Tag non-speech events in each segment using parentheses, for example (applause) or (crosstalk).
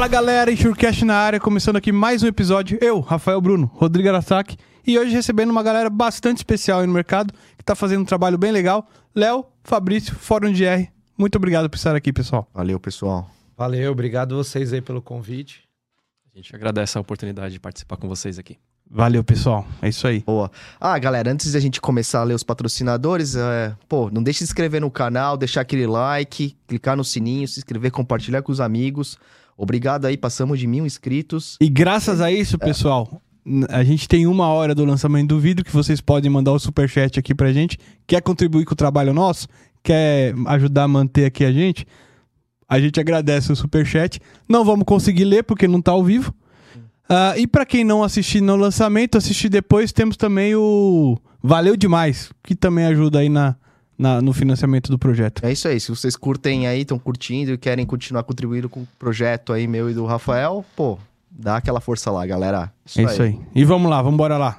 Fala galera, Enxurcast na área, começando aqui mais um episódio. Eu, Rafael Bruno, Rodrigo Arasaki, e hoje recebendo uma galera bastante especial aí no mercado, que tá fazendo um trabalho bem legal. Léo, Fabrício, Fórum GR, muito obrigado por estar aqui, pessoal. Valeu, pessoal. Valeu, obrigado vocês aí pelo convite. A gente agradece a oportunidade de participar com vocês aqui. Valeu, pessoal. É isso aí. Boa. Ah, galera, antes da gente começar a ler os patrocinadores, é, pô, não deixe de se inscrever no canal, deixar aquele like, clicar no sininho, se inscrever, compartilhar com os amigos. Obrigado aí, passamos de mil inscritos. E graças a isso, pessoal, n- a gente tem uma hora do lançamento do vídeo que vocês podem mandar o superchat aqui pra gente. Quer contribuir com o trabalho nosso? Quer ajudar a manter aqui a gente? A gente agradece o superchat. Não vamos conseguir ler porque não tá ao vivo. Ah, e pra quem não assistir no lançamento, assistir depois, temos também o Valeu Demais, que também ajuda aí na, na- no financiamento do projeto. É isso aí, se vocês curtem aí, estão curtindo e querem continuar contribuindo com o projeto aí meu e do Rafael, pô, dá aquela força lá, galera. É isso aí. E vamos lá, vamos embora lá.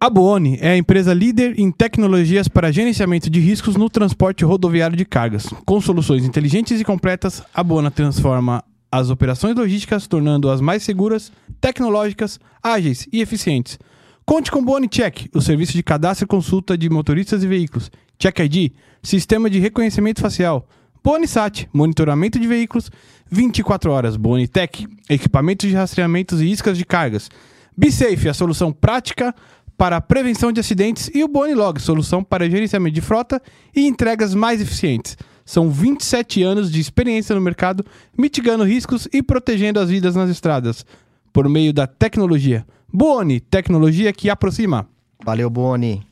A Buoni é a empresa líder em tecnologias para gerenciamento de riscos no transporte rodoviário de cargas. Com soluções inteligentes e completas, a Buona transforma as operações logísticas, tornando-as mais seguras, tecnológicas, ágeis e eficientes. Conte com Buoni Check, o serviço de cadastro e consulta de motoristas e veículos. Check ID, sistema de reconhecimento facial. Bonisat, monitoramento de veículos, 24 horas. Bonitec, equipamentos de rastreamentos e iscas de cargas. BeSafe, a solução prática para a prevenção de acidentes. E o Bonilog, solução para gerenciamento de frota e entregas mais eficientes. São 27 anos de experiência no mercado, mitigando riscos e protegendo as vidas nas estradas. Por meio da tecnologia. Boni, tecnologia que aproxima. Valeu, Boni.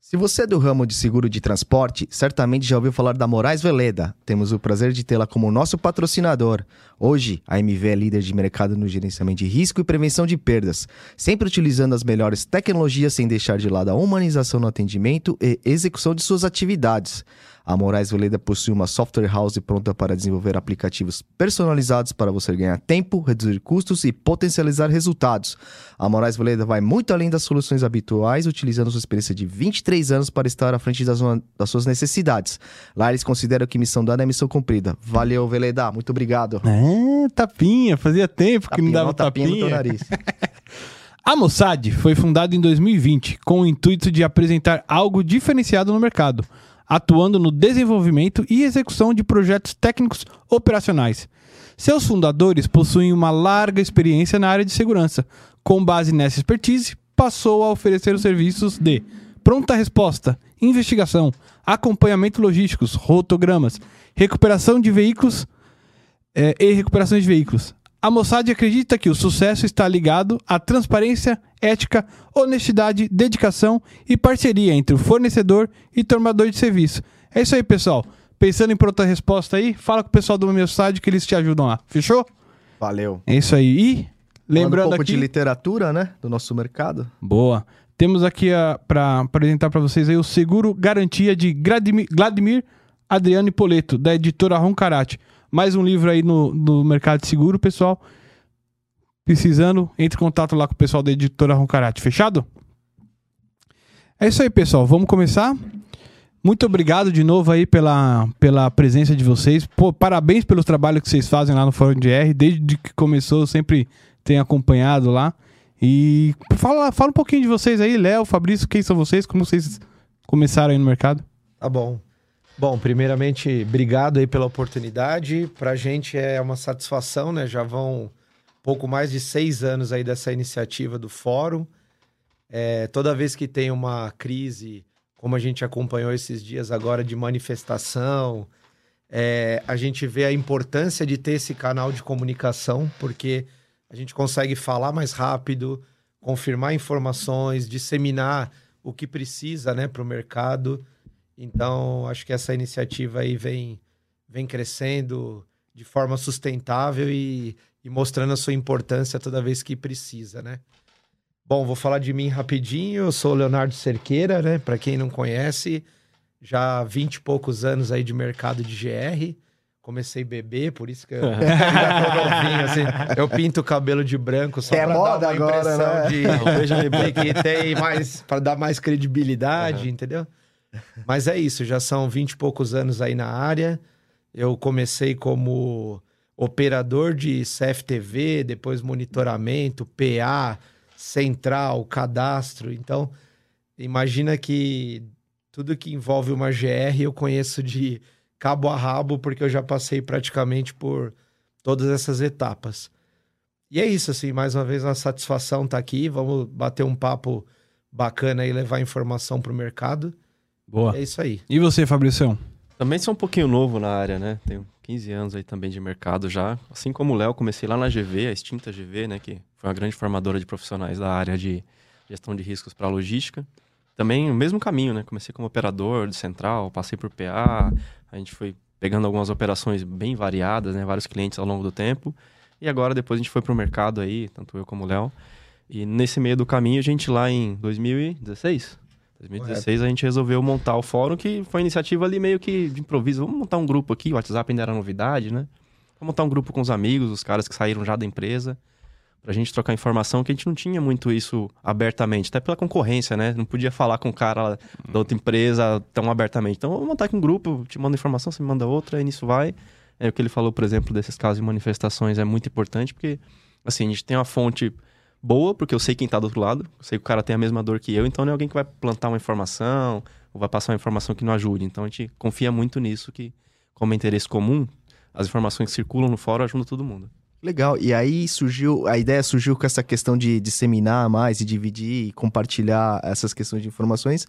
Se você é do ramo de seguro de transporte, certamente já ouviu falar da Moraes Veleda. Temos o prazer de tê-la como nosso patrocinador. Hoje, a MV é líder de mercado no gerenciamento de risco e prevenção de perdas, sempre utilizando as melhores tecnologias sem deixar de lado a humanização no atendimento e execução de suas atividades. A Moraes Veleda possui uma software house pronta para desenvolver aplicativos personalizados para você ganhar tempo, reduzir custos e potencializar resultados. A Moraes Veleda vai muito além das soluções habituais, utilizando sua experiência de 23 anos para estar à frente das, das suas necessidades. Lá eles consideram que missão dada é missão cumprida. Valeu, Veleda. Muito obrigado. É, tapinha. Fazia tempo que não dava um tapinha no teu tapinha. nariz. (laughs) A Mossad foi fundada em 2020 com o intuito de apresentar algo diferenciado no mercado, atuando no desenvolvimento e execução de projetos técnicos operacionais. Seus fundadores possuem uma larga experiência na área de segurança. Com base nessa expertise, passou a oferecer os serviços de pronta resposta, investigação, acompanhamento logísticos, rotogramas, recuperação de veículos é, e recuperação de veículos. A Mossad acredita que o sucesso está ligado à transparência, ética, honestidade, dedicação e parceria entre o fornecedor e tomador de serviço. É isso aí, pessoal. Pensando em pronta resposta aí, fala com o pessoal do Mossad que eles te ajudam lá. Fechou? Valeu. É isso aí. E lembrando um pouco aqui, de literatura, né? Do nosso mercado. boa. Temos aqui para apresentar para vocês aí o seguro garantia de Gladimir, Vladimir Adriano Poleto, da editora Roncarate. Mais um livro aí no, no mercado de seguro, pessoal. Precisando, entre em contato lá com o pessoal da editora Roncarate. Fechado? É isso aí, pessoal. Vamos começar. Muito obrigado de novo aí pela, pela presença de vocês. Pô, parabéns pelo trabalho que vocês fazem lá no Fórum de R. Desde que começou, eu sempre tenho acompanhado lá. E fala, fala um pouquinho de vocês aí, Léo, Fabrício, quem são vocês? Como vocês começaram aí no mercado? Tá bom. Bom, primeiramente, obrigado aí pela oportunidade. Pra gente é uma satisfação, né? Já vão pouco mais de seis anos aí dessa iniciativa do fórum. É, toda vez que tem uma crise, como a gente acompanhou esses dias agora de manifestação, é, a gente vê a importância de ter esse canal de comunicação, porque a gente consegue falar mais rápido, confirmar informações, disseminar o que precisa né, para o mercado. Então, acho que essa iniciativa aí vem, vem crescendo de forma sustentável e, e mostrando a sua importância toda vez que precisa, né? Bom, vou falar de mim rapidinho. Eu sou o Leonardo Cerqueira, né? Para quem não conhece, já há 20 e poucos anos aí de mercado de GR. Comecei a beber, por isso que eu, (laughs) novinho, assim. Eu pinto o cabelo de branco só É pra moda dar uma agora, impressão né? de, de que tem mais, para dar mais credibilidade, entendeu? Mas é isso, já são 20 e poucos anos aí na área. Eu comecei como operador de CFTV, depois monitoramento, PA, central, cadastro. Então, imagina que tudo que envolve uma GR eu conheço de cabo a rabo, porque eu já passei praticamente por todas essas etapas. E é isso, assim, mais uma vez uma satisfação estar tá aqui. Vamos bater um papo bacana e levar informação para o mercado. Boa. É isso aí. E você, Fabricião? Também sou um pouquinho novo na área, né? Tenho 15 anos aí também de mercado já. Assim como o Léo, comecei lá na GV, a extinta GV, né? Que foi uma grande formadora de profissionais da área de gestão de riscos para logística. Também o mesmo caminho, né? Comecei como operador de central, passei por PA, a gente foi pegando algumas operações bem variadas, né? Vários clientes ao longo do tempo. E agora depois a gente foi para o mercado aí, tanto eu como o Léo. E nesse meio do caminho, a gente lá em 2016, 2016 a gente resolveu montar o fórum, que foi uma iniciativa ali meio que de improviso. Vamos montar um grupo aqui, o WhatsApp ainda era novidade, né? Vamos montar um grupo com os amigos, os caras que saíram já da empresa, pra gente trocar informação, que a gente não tinha muito isso abertamente, até pela concorrência, né? Não podia falar com o cara da outra empresa tão abertamente. Então, vamos montar aqui um grupo, te manda informação, você me manda outra, e nisso vai. É o que ele falou, por exemplo, desses casos de manifestações é muito importante, porque, assim, a gente tem uma fonte boa, porque eu sei quem tá do outro lado, eu sei que o cara tem a mesma dor que eu, então não é alguém que vai plantar uma informação ou vai passar uma informação que não ajude. Então a gente confia muito nisso, que como é interesse comum, as informações que circulam no fórum ajudam todo mundo. Legal. E aí surgiu, a ideia surgiu com essa questão de disseminar mais e dividir e compartilhar essas questões de informações.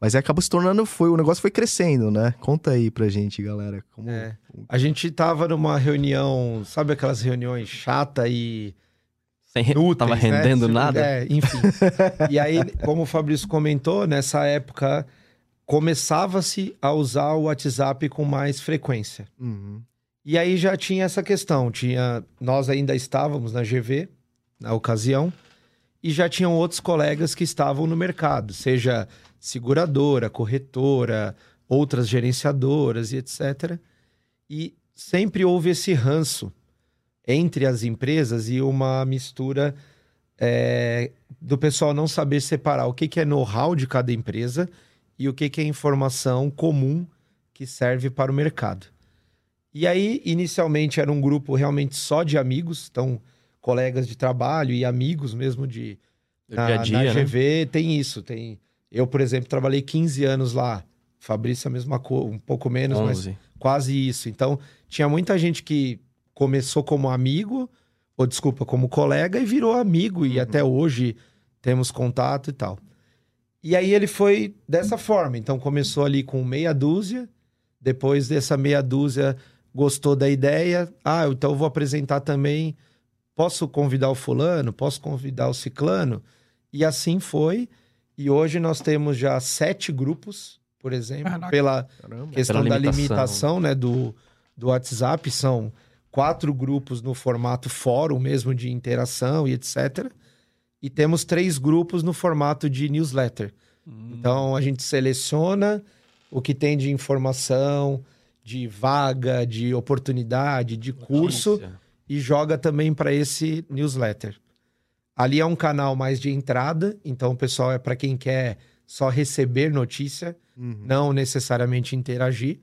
Mas aí acabou se tornando, foi, o negócio foi crescendo, né? Conta aí pra gente, galera. Como... É. A gente tava numa reunião, sabe aquelas reuniões chata e Úteis, tava né? rendendo né? nada. É, enfim. e aí, como o Fabrício comentou, nessa época começava-se a usar o WhatsApp com mais frequência. Uhum. E aí já tinha essa questão, tinha nós ainda estávamos na GV na ocasião e já tinham outros colegas que estavam no mercado, seja seguradora, corretora, outras gerenciadoras e etc. E sempre houve esse ranço entre as empresas e uma mistura é, do pessoal não saber separar o que, que é know-how de cada empresa e o que, que é informação comum que serve para o mercado. E aí, inicialmente, era um grupo realmente só de amigos, então, colegas de trabalho e amigos mesmo de. Na, dia a dia, na GV né? tem isso. Tem... Eu, por exemplo, trabalhei 15 anos lá. Fabrício, a mesma coisa, um pouco menos, 11. mas quase isso. Então, tinha muita gente que começou como amigo, ou desculpa, como colega, e virou amigo, e uhum. até hoje temos contato e tal. E aí ele foi dessa forma. Então começou ali com meia dúzia, depois dessa meia dúzia gostou da ideia. Ah, então eu vou apresentar também. Posso convidar o fulano? Posso convidar o ciclano? E assim foi. E hoje nós temos já sete grupos, por exemplo, Caraca. pela Caramba. questão pela da limitação, limitação né, do, do WhatsApp. São quatro grupos no formato fórum mesmo de interação e etc. E temos três grupos no formato de newsletter. Hum. Então a gente seleciona o que tem de informação, de vaga, de oportunidade, de curso Notícia. e joga também para esse newsletter. Ali é um canal mais de entrada, então o pessoal é para quem quer só receber notícia, uhum. não necessariamente interagir.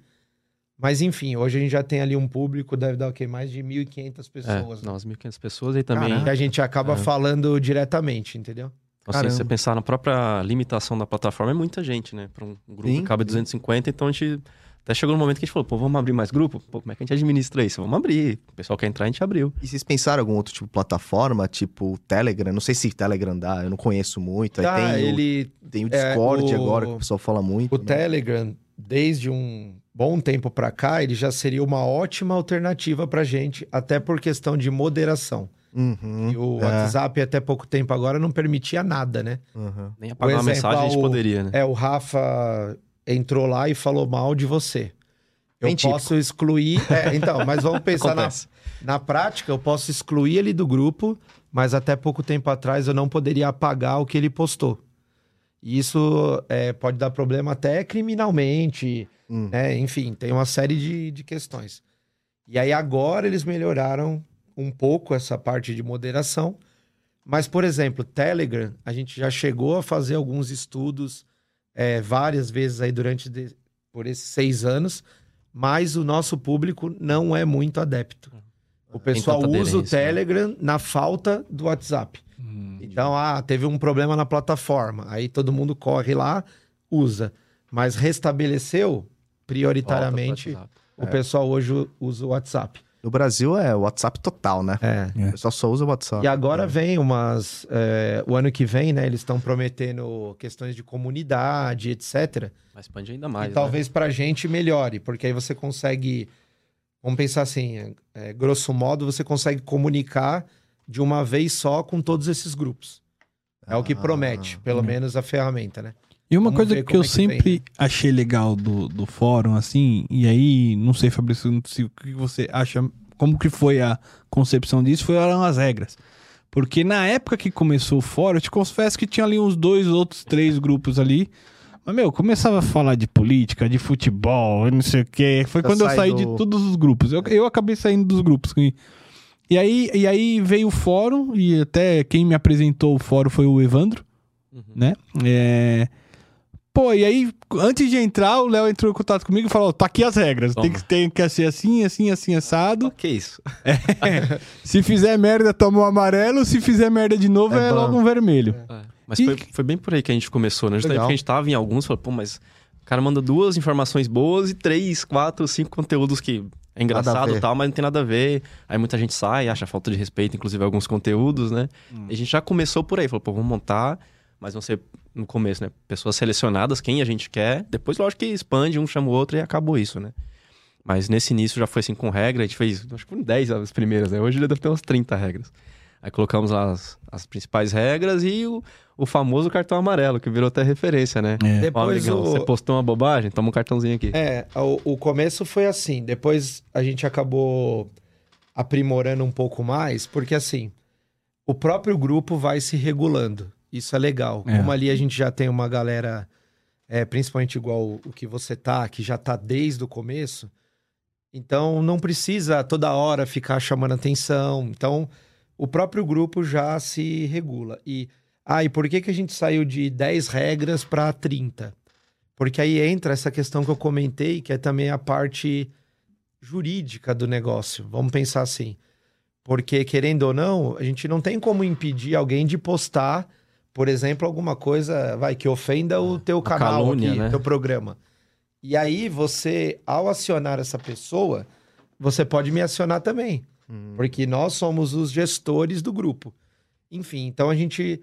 Mas enfim, hoje a gente já tem ali um público, deve dar o quê? Mais de 1.500 pessoas. É, né? 1.500 pessoas e também... Caraca. A gente acaba é. falando diretamente, entendeu? Assim, se você pensar na própria limitação da plataforma, é muita gente, né? Para um grupo Sim. que cabe 250, então a gente... Até chegou no momento que a gente falou, pô, vamos abrir mais grupo? Pô, como é que a gente administra isso? Vamos abrir. O pessoal quer entrar, a gente abriu. E vocês pensaram algum outro tipo de plataforma, tipo Telegram? Não sei se Telegram dá, eu não conheço muito. Tá, Aí tem ele... O, tem o Discord é, o... agora, que o pessoal fala muito. O né? Telegram, desde um bom tempo para cá, ele já seria uma ótima alternativa para gente, até por questão de moderação. Uhum, e o é. WhatsApp, até pouco tempo agora, não permitia nada, né? Uhum. Nem apagar exemplo, uma mensagem a gente poderia, né? É, o Rafa entrou lá e falou mal de você. Eu Bem posso típico. excluir. É, então, mas vamos (laughs) pensar na, na prática, eu posso excluir ele do grupo, mas até pouco tempo atrás eu não poderia apagar o que ele postou. E isso é, pode dar problema até criminalmente, hum. né? Enfim, tem uma série de, de questões. E aí agora eles melhoraram um pouco essa parte de moderação. Mas, por exemplo, Telegram, a gente já chegou a fazer alguns estudos é, várias vezes aí durante de, por esses seis anos, mas o nosso público não é muito adepto. O pessoal usa o né? Telegram na falta do WhatsApp. Então, ah, teve um problema na plataforma. Aí todo mundo corre lá, usa. Mas restabeleceu, prioritariamente, o pessoal hoje usa o WhatsApp. No Brasil é WhatsApp total, né? É. O pessoal só usa o WhatsApp. E agora vem umas. é, o ano que vem, né? Eles estão prometendo questões de comunidade, etc. Vai expandir ainda mais. e né? talvez pra gente melhore, porque aí você consegue. Vamos pensar assim, é, é, grosso modo, você consegue comunicar de uma vez só com todos esses grupos. É o que Ah. promete, pelo menos a ferramenta, né? E uma Vamos coisa que eu é que vem, sempre achei legal do, do fórum, assim, e aí, não sei, Fabrício, se, o que você acha, como que foi a concepção disso, foram as regras. Porque na época que começou o fórum, eu te confesso que tinha ali uns dois, outros três grupos ali. Mas, meu, começava a falar de política, de futebol, não sei o quê. Foi Já quando eu saí do- de todos os grupos. Eu, eu acabei saindo dos grupos. E aí, e aí veio o fórum, e até quem me apresentou o fórum foi o Evandro Uhum. né? É... Pô, e aí, antes de entrar, o Léo entrou em contato comigo e falou: tá aqui as regras. Tem que, tem que ser assim, assim, assim, assado. Que isso? (laughs) Se fizer merda, toma um amarelo. Se fizer merda de novo, É é, logo um vermelho. É, Mas E- foi, foi bem por aí que a gente começou, né? Justamente porque a gente tava em alguns, falou, pô, mas o cara manda duas informações boas e três, quatro, cinco conteúdos que é engraçado e tal, mas não tem nada a ver. Aí muita gente sai, acha falta de respeito, inclusive alguns conteúdos, né? Hum. E a gente já começou por aí, falou, pô, vamos montar, mas vão ser no começo, né? Pessoas selecionadas, quem a gente quer. Depois, lógico que expande, um chama o outro e acabou isso, né? Mas nesse início já foi assim com regra, a gente fez, acho que foram 10 as primeiras, né? Hoje já deve ter umas 30 regras. Aí colocamos lá as, as principais regras e o, o famoso cartão amarelo, que virou até referência, né? É. Ó, Depois amigão, o... você postou uma bobagem? Toma um cartãozinho aqui. É, o, o começo foi assim. Depois a gente acabou aprimorando um pouco mais, porque assim, o próprio grupo vai se regulando. Isso é legal. É. Como ali a gente já tem uma galera, é, principalmente igual o, o que você tá, que já tá desde o começo, então não precisa toda hora ficar chamando atenção. Então o próprio grupo já se regula. E, ah, e por que, que a gente saiu de 10 regras para 30? Porque aí entra essa questão que eu comentei, que é também a parte jurídica do negócio. Vamos pensar assim. Porque, querendo ou não, a gente não tem como impedir alguém de postar, por exemplo, alguma coisa vai que ofenda o teu canal calúnia, aqui, né? teu programa. E aí você, ao acionar essa pessoa, você pode me acionar também. Porque nós somos os gestores do grupo. Enfim, então a gente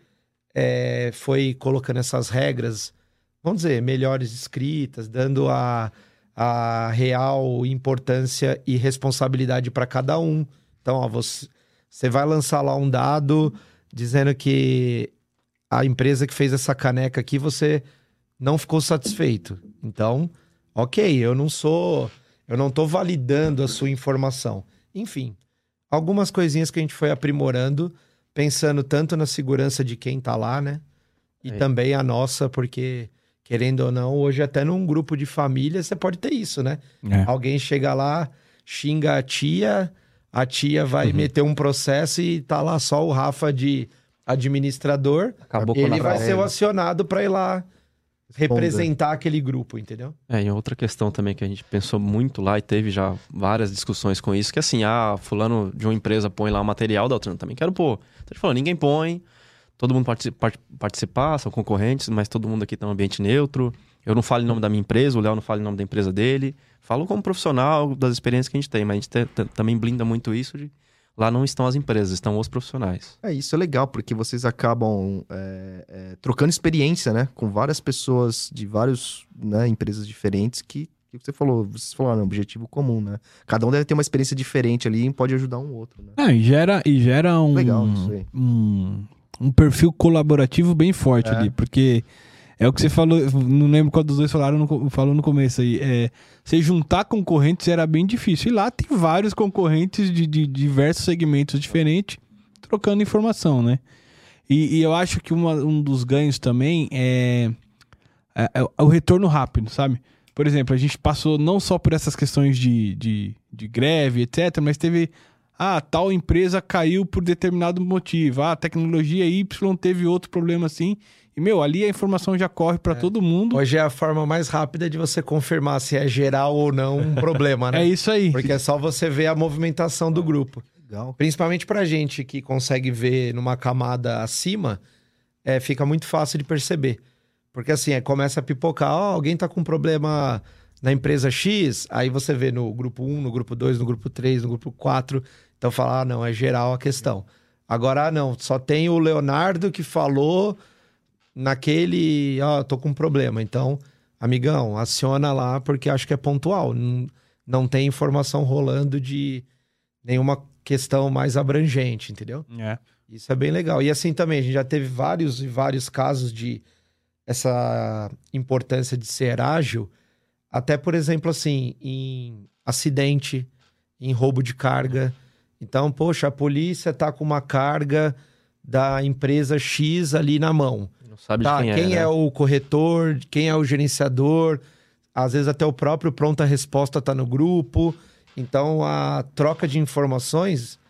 é, foi colocando essas regras, vamos dizer, melhores escritas, dando a, a real importância e responsabilidade para cada um. Então, ó, você, você vai lançar lá um dado dizendo que a empresa que fez essa caneca aqui, você não ficou satisfeito. Então, ok, eu não sou. Eu não estou validando a sua informação. Enfim, algumas coisinhas que a gente foi aprimorando, pensando tanto na segurança de quem tá lá, né? E É. também a nossa, porque, querendo ou não, hoje até num grupo de família você pode ter isso, né? É. Alguém chega lá, xinga a tia, a tia vai Uhum. meter um processo e tá lá só o Rafa de administrador. Acabou com Ele vai ser o acionado para ir lá representar aquele grupo, entendeu? É, e outra questão também que a gente pensou muito lá e teve já várias discussões com isso, que assim, ah, fulano de uma empresa põe lá o material da outra, eu também quero pôr. Então a gente falou, ninguém põe, todo mundo pode part- participar, são concorrentes, mas todo mundo aqui tá num ambiente neutro. Eu não falo em nome da minha empresa, o Léo não fala em nome da empresa dele. Falo como profissional das experiências que a gente tem, mas a gente te- te- também blinda muito isso de lá não estão as empresas, estão os profissionais. É, isso é legal, porque vocês acabam é, é, trocando experiência, né? Com várias pessoas de várias empresas diferentes que, que você falou, vocês falaram, é um objetivo comum, né? Cada um deve ter uma experiência diferente ali e pode ajudar um outro, né? Ah, e gera, e gera um, Legal isso aí. um, um perfil colaborativo bem forte É. ali, porque é o que você falou, não lembro qual dos dois falaram no, falou no começo aí. É, você juntar concorrentes era bem difícil. E lá tem vários concorrentes de, de diversos segmentos diferentes trocando informação, né? E, e eu acho que uma- um dos ganhos também é, é- é o retorno rápido, sabe? Por exemplo, a gente passou não só por essas questões de, de, de greve, etc., mas teve Ah, tal empresa caiu por determinado motivo. Ah, a tecnologia Y teve outro problema assim. E, meu, ali a informação já corre para todo mundo. Hoje é a forma mais rápida de você confirmar se é geral ou não um problema, né? (laughs) É isso aí. Porque é só você ver a movimentação do grupo. Legal. Principalmente pra gente que consegue ver numa camada acima, é, fica muito fácil de perceber. Porque assim, é, começa a pipocar, ó, alguém tá com problema na empresa X, aí você vê no grupo 1, no grupo 2, no grupo 3, no grupo 4. Então fala, ah, não, é geral a questão. Agora, ah, não, só tem o Leonardo que falou naquele, ó, tô com um problema. Então, amigão, aciona lá porque acho que é pontual. Não, não tem informação rolando de nenhuma questão mais abrangente, entendeu? É. Isso é bem legal. E assim também, a gente já teve vários e vários casos de essa importância de ser ágil, até, por exemplo, assim, em acidente, em roubo de carga. Então, poxa, a polícia tá com uma carga da empresa X ali na mão. Sabe Tá, de quem, quem é. é né? o corretor, quem é o gerenciador, às vezes até o próprio pronta resposta tá no grupo. Então a troca de informações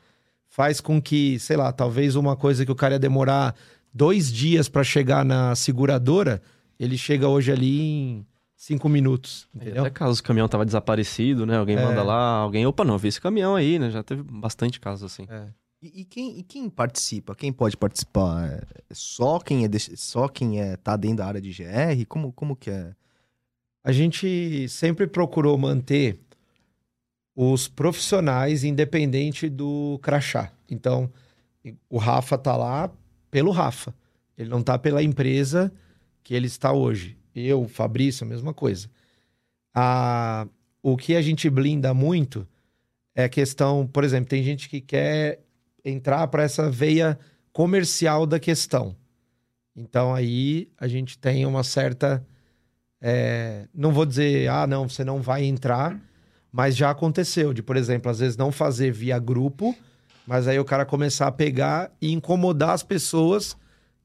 faz com que, sei lá, talvez uma coisa que o cara ia demorar dois dias para chegar na seguradora, ele chega hoje ali em cinco minutos, E entendeu? Até caso o caminhão tava desaparecido, né? Alguém É. manda lá, alguém, opa, não, vi esse caminhão aí, né? Já teve bastante casos assim. É. E, e quem, e quem participa? Quem pode participar? É só quem é só quem é tá dentro da área de GR? Como, como que é? A gente sempre procurou manter os profissionais independente do crachá. Então, o Rafa tá lá pelo Rafa. Ele não tá pela empresa que ele está hoje. Eu, Fabrício, a mesma coisa. A, o que a gente blinda muito é a questão, por exemplo, tem gente que quer entrar para essa veia comercial da questão. Então aí a gente tem uma certa é, não vou dizer, ah, não, você não vai entrar, mas já aconteceu de, por exemplo, às vezes não fazer via grupo, mas aí o cara começar a pegar e incomodar as pessoas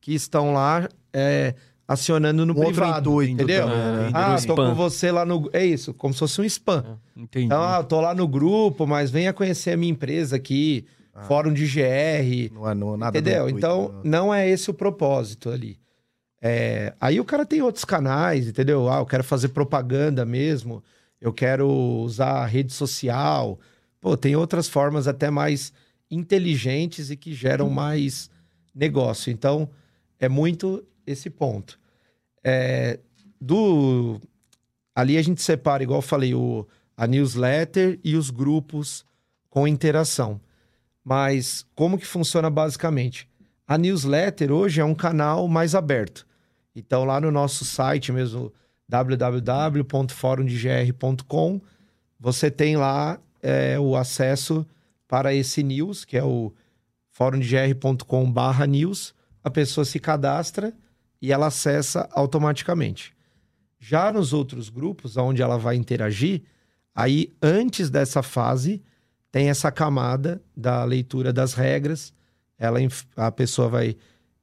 que estão lá é, acionando no Um outro privado, intuito entendeu? né? Ah, Entendi. tô com você lá no... É isso, como se fosse um spam. Entendi. Então, ah, eu tô lá no grupo, mas venha conhecer a minha empresa aqui, fórum de GR, Não é no, nada do Entendeu? intuito, Então, né? não é esse o propósito ali. É, aí o cara tem outros canais, entendeu? Ah, eu quero fazer propaganda mesmo, eu quero usar rede social. Pô, tem outras formas até mais inteligentes e que geram mais negócio. Então, é muito esse ponto. É, do ali a gente separa, igual eu falei, o, a newsletter e os grupos com interação. Mas como que funciona basicamente? A newsletter hoje é um canal mais aberto. Então, lá no nosso site mesmo, www.forumdegr.com, você tem lá é, o acesso para esse news, que é o forumdegr.com barra news. A pessoa se cadastra e ela acessa automaticamente. Já nos outros grupos, onde ela vai interagir, aí antes dessa fase, tem essa camada da leitura das regras. Ela, a pessoa vai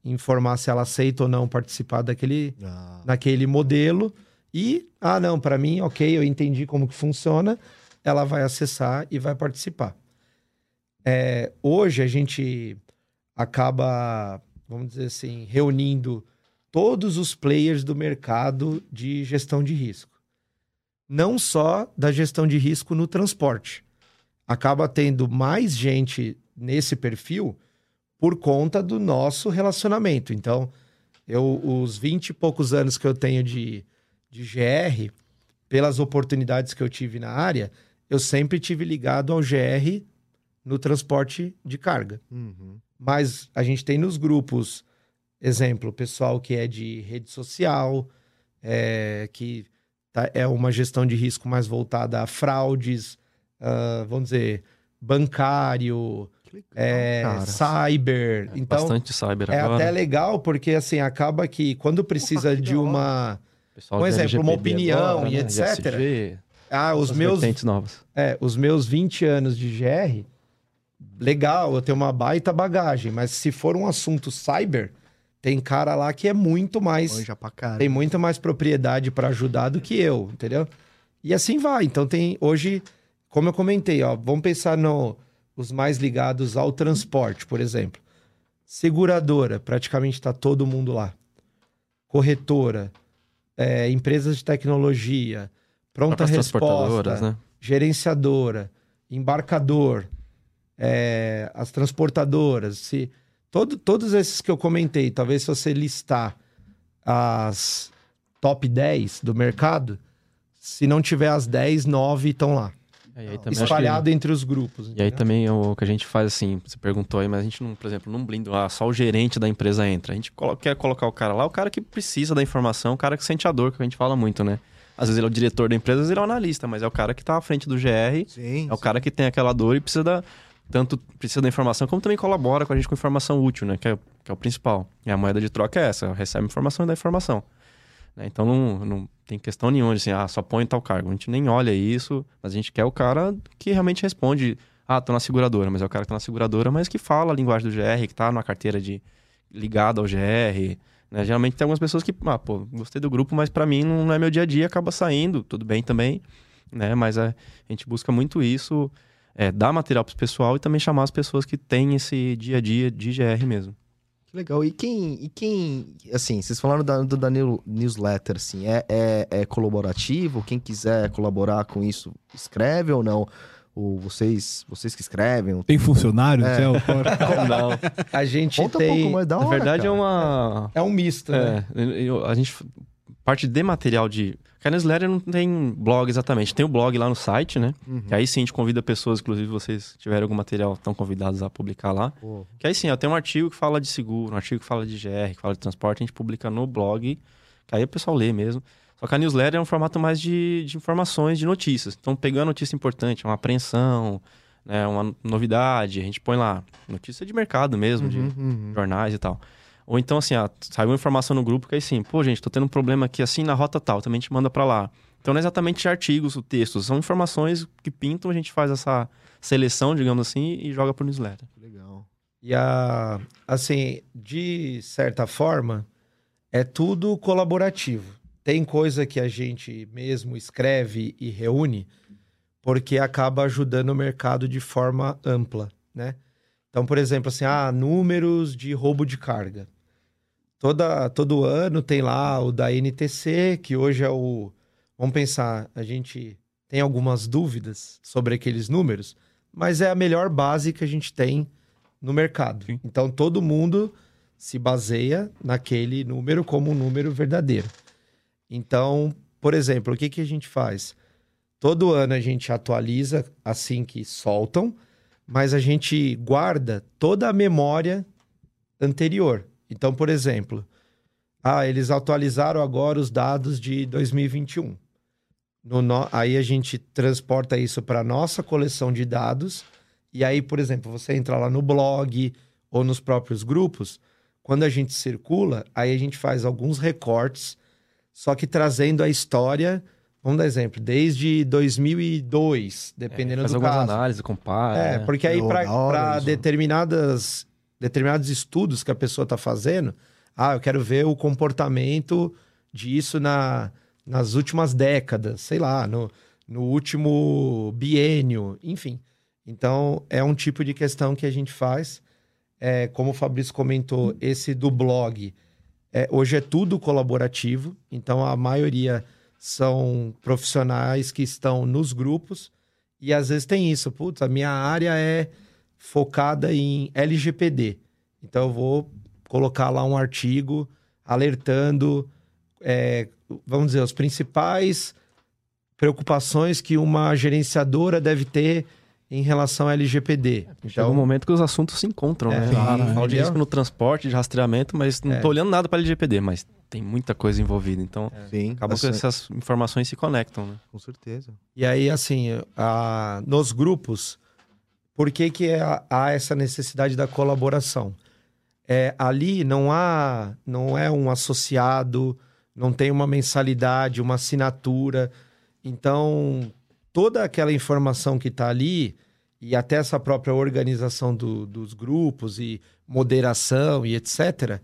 informar se ela aceita ou não participar daquele, Ah, naquele modelo. E, ah, não, para mim, ok, eu entendi como que funciona. Ela vai acessar e vai participar. É, hoje a gente acaba, vamos dizer assim, reunindo todos os players do mercado de gestão de risco. Não só da gestão de risco no transporte. Acaba tendo mais gente nesse perfil por conta do nosso relacionamento. Então, eu, os 20 e poucos anos que eu tenho de, de GR, pelas oportunidades que eu tive na área, eu sempre tive ligado ao GR no transporte de carga. uhum. Mas a gente tem nos grupos, exemplo, pessoal que é de rede social, é, que tá- é uma gestão de risco mais voltada a fraudes, ah, vamos dizer, bancário, legal, é, cyber. então, Bastante cyber é agora. até legal, porque assim, acaba que quando precisa que de uma. Pessoal um exemplo, uma opinião agora, e né? etc. ESG, Ah, os meus, novas. é, os meus 20 anos de GR, legal, eu tenho uma baita bagagem, mas se for um assunto cyber, tem cara lá que é muito mais. Tem muito mais propriedade para ajudar do que eu, entendeu? E assim vai. Então tem hoje, como eu comentei, ó, vamos pensar no os mais ligados ao transporte, por exemplo. Seguradora, praticamente está todo mundo lá. Corretora, é, empresas de tecnologia, pronta resposta, transportadoras, né? gerenciadora, embarcador, é, as transportadoras, se todo, todos esses que eu comentei, talvez se você listar as top 10 do mercado, se não tiver as 10, 9 estão lá. É, E também acho que- Espalhado entre os grupos. E aí entendeu? também o que a gente faz assim, você perguntou aí, mas a gente não, por exemplo, não blinda, ah, só o gerente da empresa entra. A gente colo- quer colocar o cara lá, o cara que precisa da informação, o cara que sente a dor, que a gente fala muito, né? Às vezes ele é o diretor da empresa, às vezes ele é o analista, mas é o cara que tá à frente do GR, Sim. é o cara que tem aquela dor e precisa da, tanto precisa da informação, como também colabora com a gente com informação útil, né? Que é, que é o principal. E a moeda de troca é essa, recebe informação e dá informação. né? Então não, não tem questão nenhuma de assim, ah, só põe tal cargo. A gente nem olha isso, mas a gente quer o cara que realmente responde, ah, tô na seguradora, mas é o cara que tá na seguradora, mas que fala a linguagem do GR, que tá numa carteira de ligada ao GR. Né? Geralmente tem algumas pessoas que, ah, pô, gostei do grupo, mas para mim não é meu dia a dia, acaba saindo, tudo bem também, né? Mas é, a gente busca muito isso, é, dar material pro pessoal e também chamar as pessoas que têm esse dia a dia de GR mesmo. Legal. E quem, e quem assim, vocês falaram da, do, da new- newsletter, assim, é, é, é colaborativo? Quem quiser colaborar com isso, escreve ou não? Ou vocês, vocês que escrevem? Tem funcionário? É. Céu. (laughs) Não, A gente Conta um tem. pouco mais da hora, na verdade é cara. uma... É um misto, né? É, eu- a gente. Parte de material de. Porque a newsletter não tem blog exatamente. Tem o blog lá no site, né? Uhum. Que aí sim a gente convida pessoas, inclusive vocês tiverem algum material, estão convidados a publicar lá. Pô, Que aí sim, ó, tem um artigo que fala de seguro, um artigo que fala de GR, que fala de transporte, a gente publica no blog, que aí o pessoal lê mesmo. Só que a newsletter é um formato mais de, de informações, de notícias. Então, pegando a notícia importante, uma apreensão, né, uma novidade, a gente põe lá notícia de mercado mesmo, de uhum, uhum. jornais e tal. Ou então, assim, ah, saiu informação no grupo que aí sim, pô, gente, tô tendo um problema aqui assim na rota tal, também gente manda pra lá. Então não é exatamente artigos, o texto, são informações que pintam, a gente faz essa seleção, digamos assim, e joga pro newsletter. Legal. E a, assim, de certa forma, é tudo colaborativo. Tem coisa que a gente mesmo escreve e reúne, porque acaba ajudando o mercado de forma ampla, né? Então, por exemplo, assim, ah, números de roubo de carga. Toda, todo ano tem lá o da NTC, que hoje é o. Vamos pensar, a gente tem algumas dúvidas sobre aqueles números, mas é a melhor base que a gente tem no mercado. Sim. Então todo mundo se baseia naquele número como um número verdadeiro. Então, por exemplo, o que, que a gente faz? Todo ano a gente atualiza assim que soltam, mas a gente guarda toda a memória anterior. Então, por exemplo, ah, eles atualizaram agora os dados de 2021. No no- Aí a gente transporta isso para nossa coleção de dados. E aí, por exemplo, você entra lá no blog ou nos próprios grupos, quando a gente circula, aí a gente faz alguns recortes, só que trazendo a história, vamos dar exemplo, desde 2002, dependendo faz do algumas caso. análises, compara. É, né? porque aí para determinadas determinados estudos que a pessoa está fazendo, ah, eu quero ver o comportamento disso na, nas últimas décadas, sei lá, no, no último biênio, enfim. Então, é um tipo de questão que a gente faz. É, como o Fabrício comentou, esse do blog, é, hoje é tudo colaborativo, então a maioria são profissionais que estão nos grupos e às vezes tem isso, putz, a minha área é focada em LGPD. Então eu vou colocar lá um artigo alertando, é, vamos dizer, os principais preocupações que uma gerenciadora deve ter em relação ao LGPD. Chega um momento que os assuntos se encontram, É, né? sim, Fala de risco no transporte, de rastreamento, mas não É. tô olhando nada para LGPD, mas tem muita coisa envolvida. Então, Sim, acaba que essas informações se conectam, né? com certeza. E aí, assim, a- nos grupos, por que, que é- há essa necessidade da colaboração? É, ali não há, não é um associado, não tem uma mensalidade, uma assinatura. Então, toda aquela informação que está ali, e até essa própria organização do- dos grupos e moderação e etc.,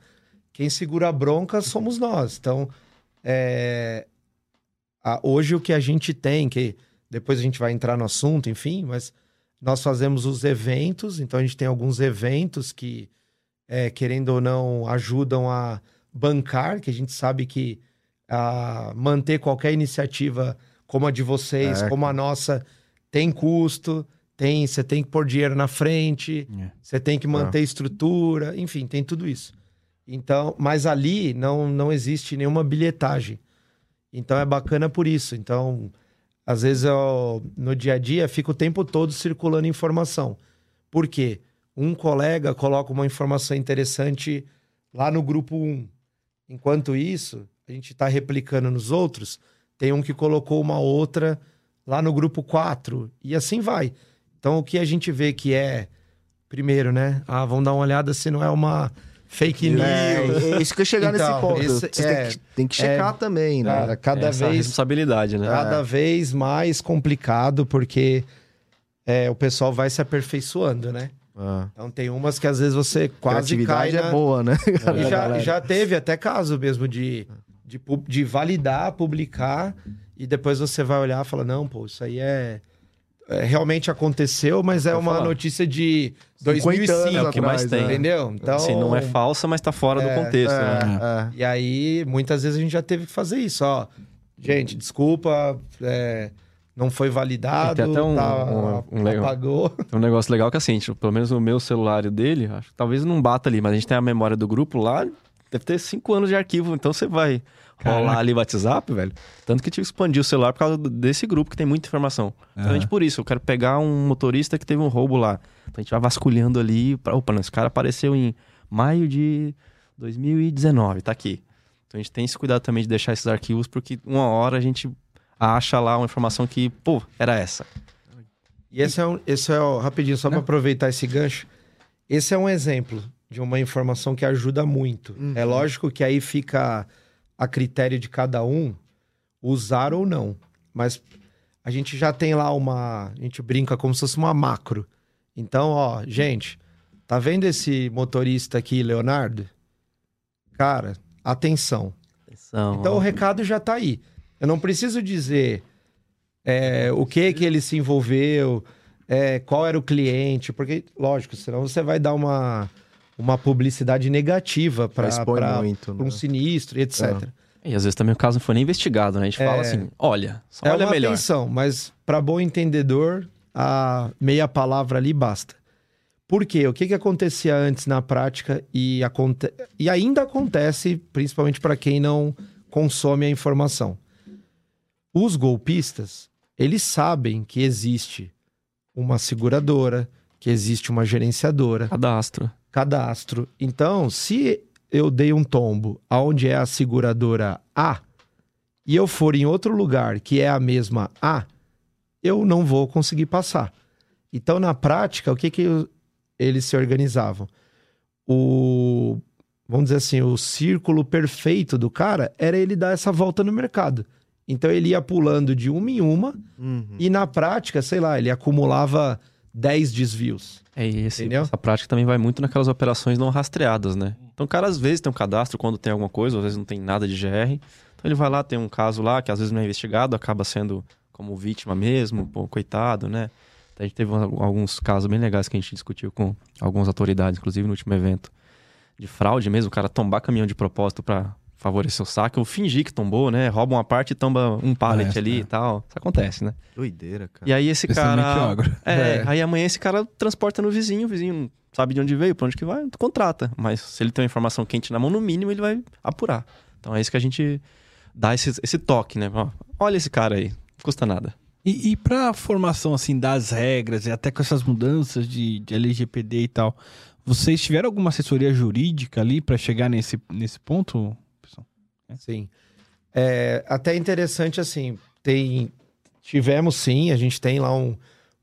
quem segura a bronca somos nós. Então, é, a- hoje o que a gente tem, que depois a gente vai entrar no assunto, enfim, mas nós fazemos os eventos, então a gente tem alguns eventos que, é, querendo ou não, ajudam a bancar, que a gente sabe que a manter qualquer iniciativa como a de vocês, É. como a nossa, tem custo, tem, você tem que pôr dinheiro na frente, É. você tem que manter estrutura, enfim, tem tudo isso. Então, mas ali não, não existe nenhuma bilhetagem. Então é bacana por isso. Então, às vezes eu, no dia a dia fica o tempo todo circulando informação. Por quê? Um colega coloca uma informação interessante lá no grupo 1. Enquanto isso, a gente está replicando nos outros, tem um que colocou uma outra lá no grupo 4. E assim vai. Então, o que a gente vê que é, primeiro, né? Ah, vamos dar uma olhada se não é uma fake news. É, é isso que eu ia chegar Então, nesse ponto. esse- Você é- tem, que, tem que checar também, né? Cara, cada Essa vez responsabilidade, né? cada vez mais complicado, porque é, o pessoal vai se aperfeiçoando, né? Ah. Então tem umas que às vezes você quase cai na... é boa, né? (laughs) E já, já teve até caso mesmo de, de, de validar, publicar, e depois você vai olhar e fala, não, pô, isso aí é... é, realmente aconteceu, mas é Vou uma falar. notícia de 50 2005, anos É o que mais atrás, tem. né? entendeu? Então, Assim, não é falsa, mas tá fora É, do contexto, né? É, é. E aí, muitas vezes a gente já teve que fazer isso, ó. Gente, desculpa, é, não foi validado, Tem até um- tá, um- um legal. apagou. (laughs) Um negócio legal que assim, tipo, pelo menos o meu celular e o dele, acho que talvez não bata ali, mas a gente tem a memória do grupo lá, deve ter cinco anos de arquivo, então você vai rolar Caraca. ali o WhatsApp, velho. Tanto que tive que expandir o celular por causa do- desse grupo que tem muita informação. Exatamente por isso, eu quero pegar um motorista que teve um roubo lá. Então a gente vai vasculhando ali, pra, opa, não, esse cara apareceu em maio de 2019, tá aqui. Então a gente tem esse cuidado também de deixar esses arquivos, porque uma hora a gente acha lá uma informação que, pô, era essa. E esse é, um, esse é o, rapidinho, só para aproveitar esse gancho. Esse é um exemplo de uma informação que ajuda muito. É lógico que aí fica a critério de cada um usar ou não. Mas a gente já tem lá uma. A gente brinca como se fosse uma macro. Então, ó, gente, tá vendo esse motorista aqui, Leonardo? Cara, atenção. Atenção, Então ó. o recado já tá aí. Eu não preciso dizer é, o que que ele se envolveu, é, qual era o cliente, porque, lógico, senão você vai dar uma, uma publicidade negativa para né? um sinistro e etc. E às vezes também o caso não foi nem investigado, né? A gente É. fala assim, olha, só É olha uma melhor. atenção, mas para bom entendedor, a meia palavra ali basta. Por quê? O que, que acontecia antes na prática e, aconte... e ainda acontece, principalmente para quem não consome a informação. Os golpistas, eles sabem que existe uma seguradora, que existe uma gerenciadora, Cadastro. Cadastro. Então, se eu dei um tombo aonde é a seguradora A e eu for em outro lugar que é a mesma A, eu não vou conseguir passar. Então, na prática, o que que eu- eles se organizavam? O vamos dizer assim, o círculo perfeito do cara era ele dar essa volta no mercado. Então ele ia pulando de uma em uma Uhum. e na prática, sei lá, ele acumulava 10 desvios. É esse, Entendeu? essa prática também vai muito naquelas operações não rastreadas, né? Então o cara às vezes tem um cadastro quando tem alguma coisa, às vezes não tem nada de GR. Então ele vai lá, tem um caso lá que às vezes não é investigado, acaba sendo como vítima mesmo, pô, coitado, né? A gente teve al- alguns casos bem legais que a gente discutiu com algumas autoridades, inclusive no último evento, de fraude mesmo, o cara tombar caminhão de propósito para favorecer o saque, ou fingir que tombou, né? Rouba uma parte e tomba um pallet Parece, ali é. e tal. Isso acontece, né? Doideira, cara. E aí esse Especialmente cara. É, É. aí amanhã esse cara transporta no vizinho, o vizinho sabe de onde veio, pra onde que vai, contrata. Mas se ele tem uma informação quente na mão, no mínimo ele vai apurar. Então é isso que a gente dá esse, esse toque, né? Ó, olha esse cara aí, não custa nada. E, e pra formação, assim, das regras e até com essas mudanças de, de LGPD e tal, vocês tiveram alguma assessoria jurídica ali pra chegar nesse, nesse ponto? Sim. É, até interessante, assim, tem... Tivemos, sim, a gente tem lá um,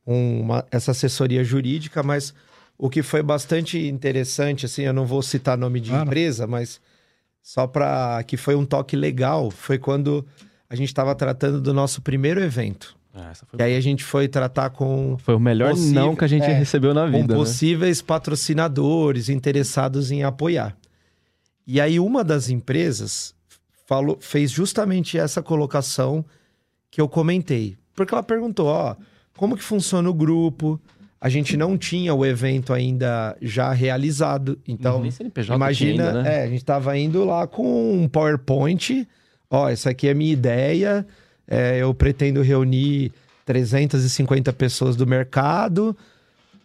um- uma, essa assessoria jurídica, mas o que foi bastante interessante, assim, eu não vou citar nome de Claro. empresa, mas só para que foi um toque legal, foi quando a gente estava tratando do nosso primeiro evento. foi, E aí a gente foi tratar com foi o melhor possível- não que a gente é, recebeu na com vida. né? possíveis patrocinadores interessados em apoiar. E aí uma das empresas falou, fez justamente essa colocação que eu comentei, porque ela perguntou, ó, como que funciona o grupo? a gente não tinha o evento ainda já realizado. Então, Nem CNPJ imagina, ainda, né? é, a gente tava indo lá com um PowerPoint. Ó, essa aqui é a minha ideia. é, eu pretendo reunir 350 pessoas do mercado.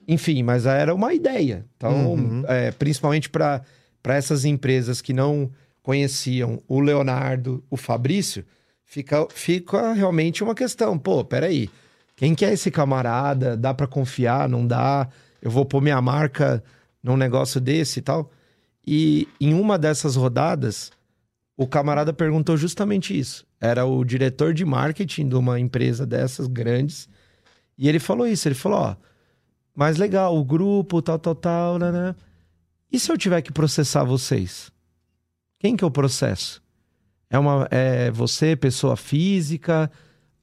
Enfim, mas era uma ideia. Então, Uhum. é, principalmente para essas empresas que não conheciam o Leonardo, o Fabrício, fica, fica realmente uma questão. Pô, peraí. Quem que é esse camarada? Dá para confiar? Não dá? Eu vou pôr minha marca num negócio desse e tal. E em uma dessas rodadas, o camarada perguntou justamente isso. Era o diretor de marketing de uma empresa dessas grandes. E ele falou isso. Ele falou: Ó, mas legal, o grupo, tal, tal, tal, né? né? E se eu tiver que processar vocês? Quem que eu processo? É, uma, é você, pessoa física?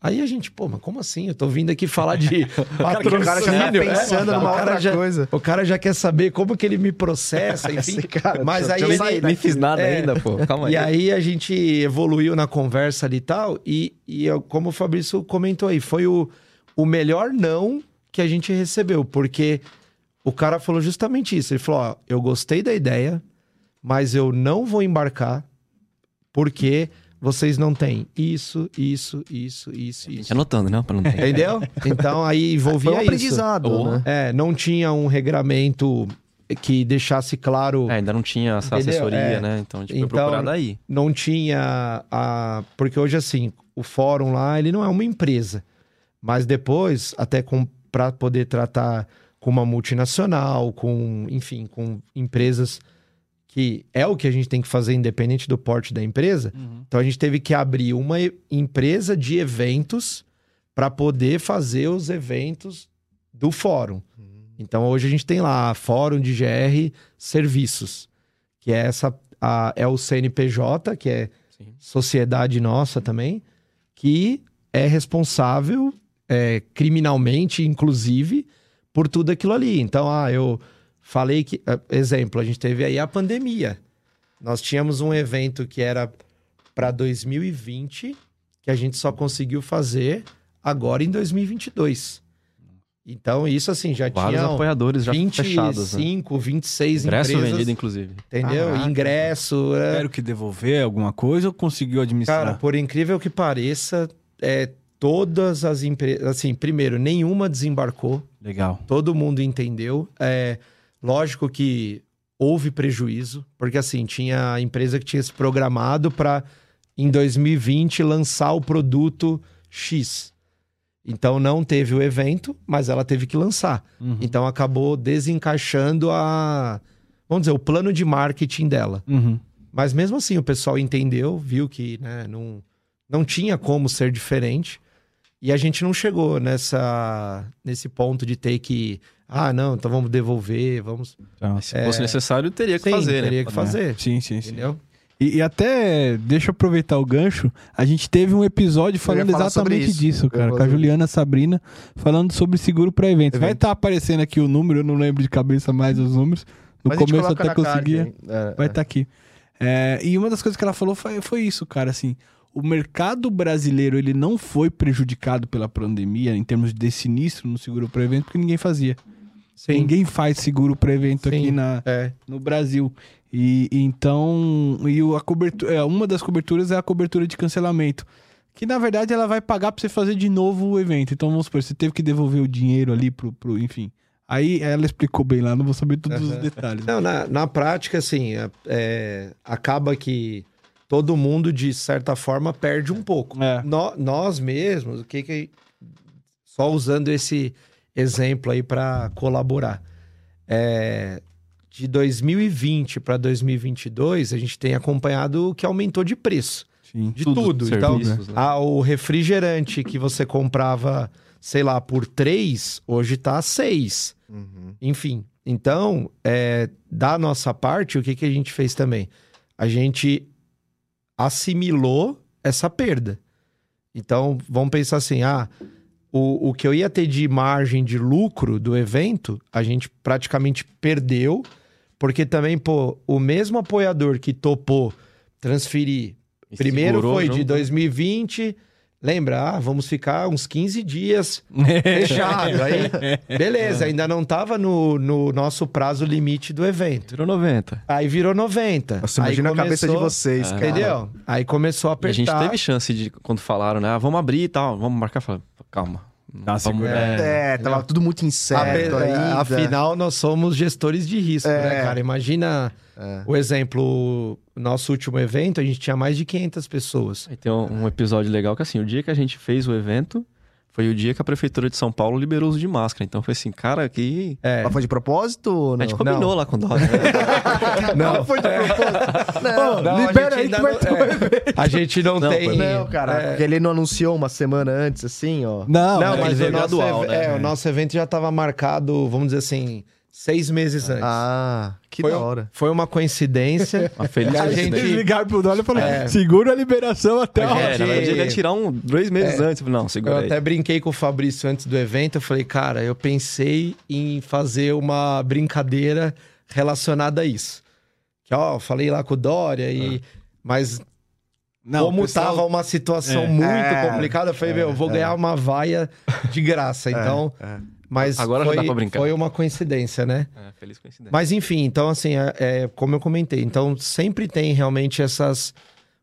Aí a gente, pô, mas como assim? Eu tô vindo aqui falar de (laughs) patrocínio. O cara já tá é, pensando o numa cara outra já- coisa. O cara já quer saber como que ele me processa, enfim. Cara, mas aí eu ele, Nem fiz nada É. ainda, pô. Calma aí. e aí a gente evoluiu na conversa ali e tal, e, e eu- como o Fabrício comentou aí, foi o, o melhor não que a gente recebeu, porque o cara falou justamente isso. Ele falou: ó, eu gostei da ideia, mas eu não vou embarcar porque vocês não têm isso, isso, isso, isso, A gente isso. anotando, né? Pra não ter. Entendeu? Então aí envolvia Foi um isso. aprendizado, Ou- né? É, não tinha um regramento que deixasse claro É, ainda não tinha essa Entendeu? assessoria, É. né? Então a gente foi Então, procurar daí. não tinha a. Porque hoje, assim, o fórum lá, ele não é uma empresa. Mas depois, até para poder tratar com uma multinacional, com, enfim, com empresas que é o que a gente tem que fazer, independente do porte da empresa. Então a gente teve que abrir uma empresa de eventos para poder fazer os eventos do fórum. Então hoje a gente tem lá Fórum de GR Serviços, que é essa a- é o CNPJ, que é Sim. sociedade nossa também, que é responsável é, criminalmente, inclusive, por tudo aquilo ali. Então, ah, eu falei que. ah, Exemplo, a gente teve aí a pandemia. Nós tínhamos um evento que era para 2020, que a gente só conseguiu fazer agora em 2022. Então, isso assim, já Vários tinha apoiadores já fechados, né? 25, 26 Ingresso empresas. vendido, inclusive. Entendeu? Caraca. Ingresso. é. Tiveram que devolver alguma coisa ou conseguiu administrar? Cara, por incrível que pareça, é, todas as empresas. Assim, primeiro, nenhuma desembarcou, Legal. todo mundo entendeu. É, lógico que houve prejuízo, porque assim, tinha a empresa que tinha se programado para, em 2020, lançar o produto X. Então não teve o evento, mas ela teve que lançar. Uhum. Então acabou desencaixando a. Vamos dizer, o plano de marketing dela. Uhum. Mas mesmo assim, o pessoal entendeu, viu que né, não, não tinha como ser diferente. E a gente não chegou nessa, nesse ponto de ter que. Ah, não, então vamos devolver, vamos. Então, Se fosse necessário, teria que Sim, fazer, teria né? que fazer. Sim, sim, sim. Entendeu? E, e até, deixa eu aproveitar o gancho, a gente teve um episódio falando exatamente isso. disso, cara, com a. Juliana Sabrina, falando sobre seguro para eventos. Vai Evento. estar aparecendo aqui o número, eu não lembro de cabeça mais os números. No Mas começo até conseguia. É, Vai é. estar aqui. É, e uma das coisas que ela falou foi, foi isso, cara, assim, o mercado brasileiro, ele não foi prejudicado pela pandemia em termos de sinistro no seguro para evento, porque ninguém fazia. Sim. Ninguém faz seguro para evento Sim. aqui na, É. no Brasil. E então, e a cobertura, é, uma das coberturas é a cobertura de cancelamento. Que na verdade ela vai pagar pra você fazer de novo o evento. Então vamos supor, você teve que devolver o dinheiro ali pro, pro enfim. Aí ela explicou bem lá, não vou saber todos os Aham. detalhes. Não, na, na prática, assim, é- é, acaba que todo mundo, de certa forma, perde um pouco. É. nó- nós mesmos, o que que. Só usando esse exemplo aí para colaborar. É, de 2020 para 2022, a gente tem acompanhado o que aumentou de preço. Sim. De tudo. Então, serviços, né? ah, o refrigerante que você comprava, sei lá, por 3, hoje tá 6. Uhum. Enfim, então, é, da nossa parte, o que, que a gente fez também? A gente assimilou essa perda. Então, vamos pensar assim: ah, o, o que eu ia ter de margem de lucro do evento, a gente praticamente perdeu, porque também, pô, o mesmo apoiador que topou transferir E Primeiro foi junto, de né? 2020, Lembra? Ah, vamos ficar uns 15 dias (laughs) fechado. Aí, (laughs) beleza, ainda não tava no, no nosso prazo limite do evento. Virou 90. Aí virou 90. Nossa, aí imagina a cabeça de começou- vocês, cara. Entendeu? Aí começou a E a apertar. gente teve chance de, quando falaram, né? Ah, vamos abrir e tal, vamos marcar. Falei, calma. Dá uma Vamos- segurada. É, tava tudo muito incerto Ape- ainda. Afinal, nós somos gestores de risco, É. né, cara? Imagina É. o exemplo, nosso último evento, a gente tinha mais de 500 pessoas. Aí tem um, um episódio legal que assim, o dia que a gente fez o evento foi o dia que a prefeitura de São Paulo liberou o uso de máscara. Então foi assim, cara, que É. Mas foi de propósito ou a não? gente combinou lá com o Dória. (laughs) Não, Foi de propósito? Não, não, libera a aí gente que vai não, é. A gente não, Não, tem... foi- Não, cara, é, porque ele não anunciou uma semana antes, assim, ó. Não, Não, mas veio o nosso, gradual, ev- né? é, o nosso evento já estava marcado, vamos dizer assim, seis meses antes. Ah, que foi, da hora. foi uma coincidência. (laughs) Uma feliz A Eles gente- ligaram pro Dólar e falaram: É. segura a liberação até A É, gente- na verdade ele ia tirar um dois meses antes. Eu falei, Não, Eu segura aí. até brinquei com o Fabrício antes do evento. Eu falei, cara, eu pensei em fazer uma brincadeira relacionada a isso. Que, ó, eu falei lá com o Dória e... Mas Não, como pessoal- tava uma situação É. muito É. complicada, eu falei, meu, eu vou ganhar uma vaia de graça. Então, é. Mas Agora já foi, dá pra brincar. foi uma coincidência, né? É, feliz coincidência. Mas enfim, então assim, é, é como eu comentei. Então sempre tem realmente essas.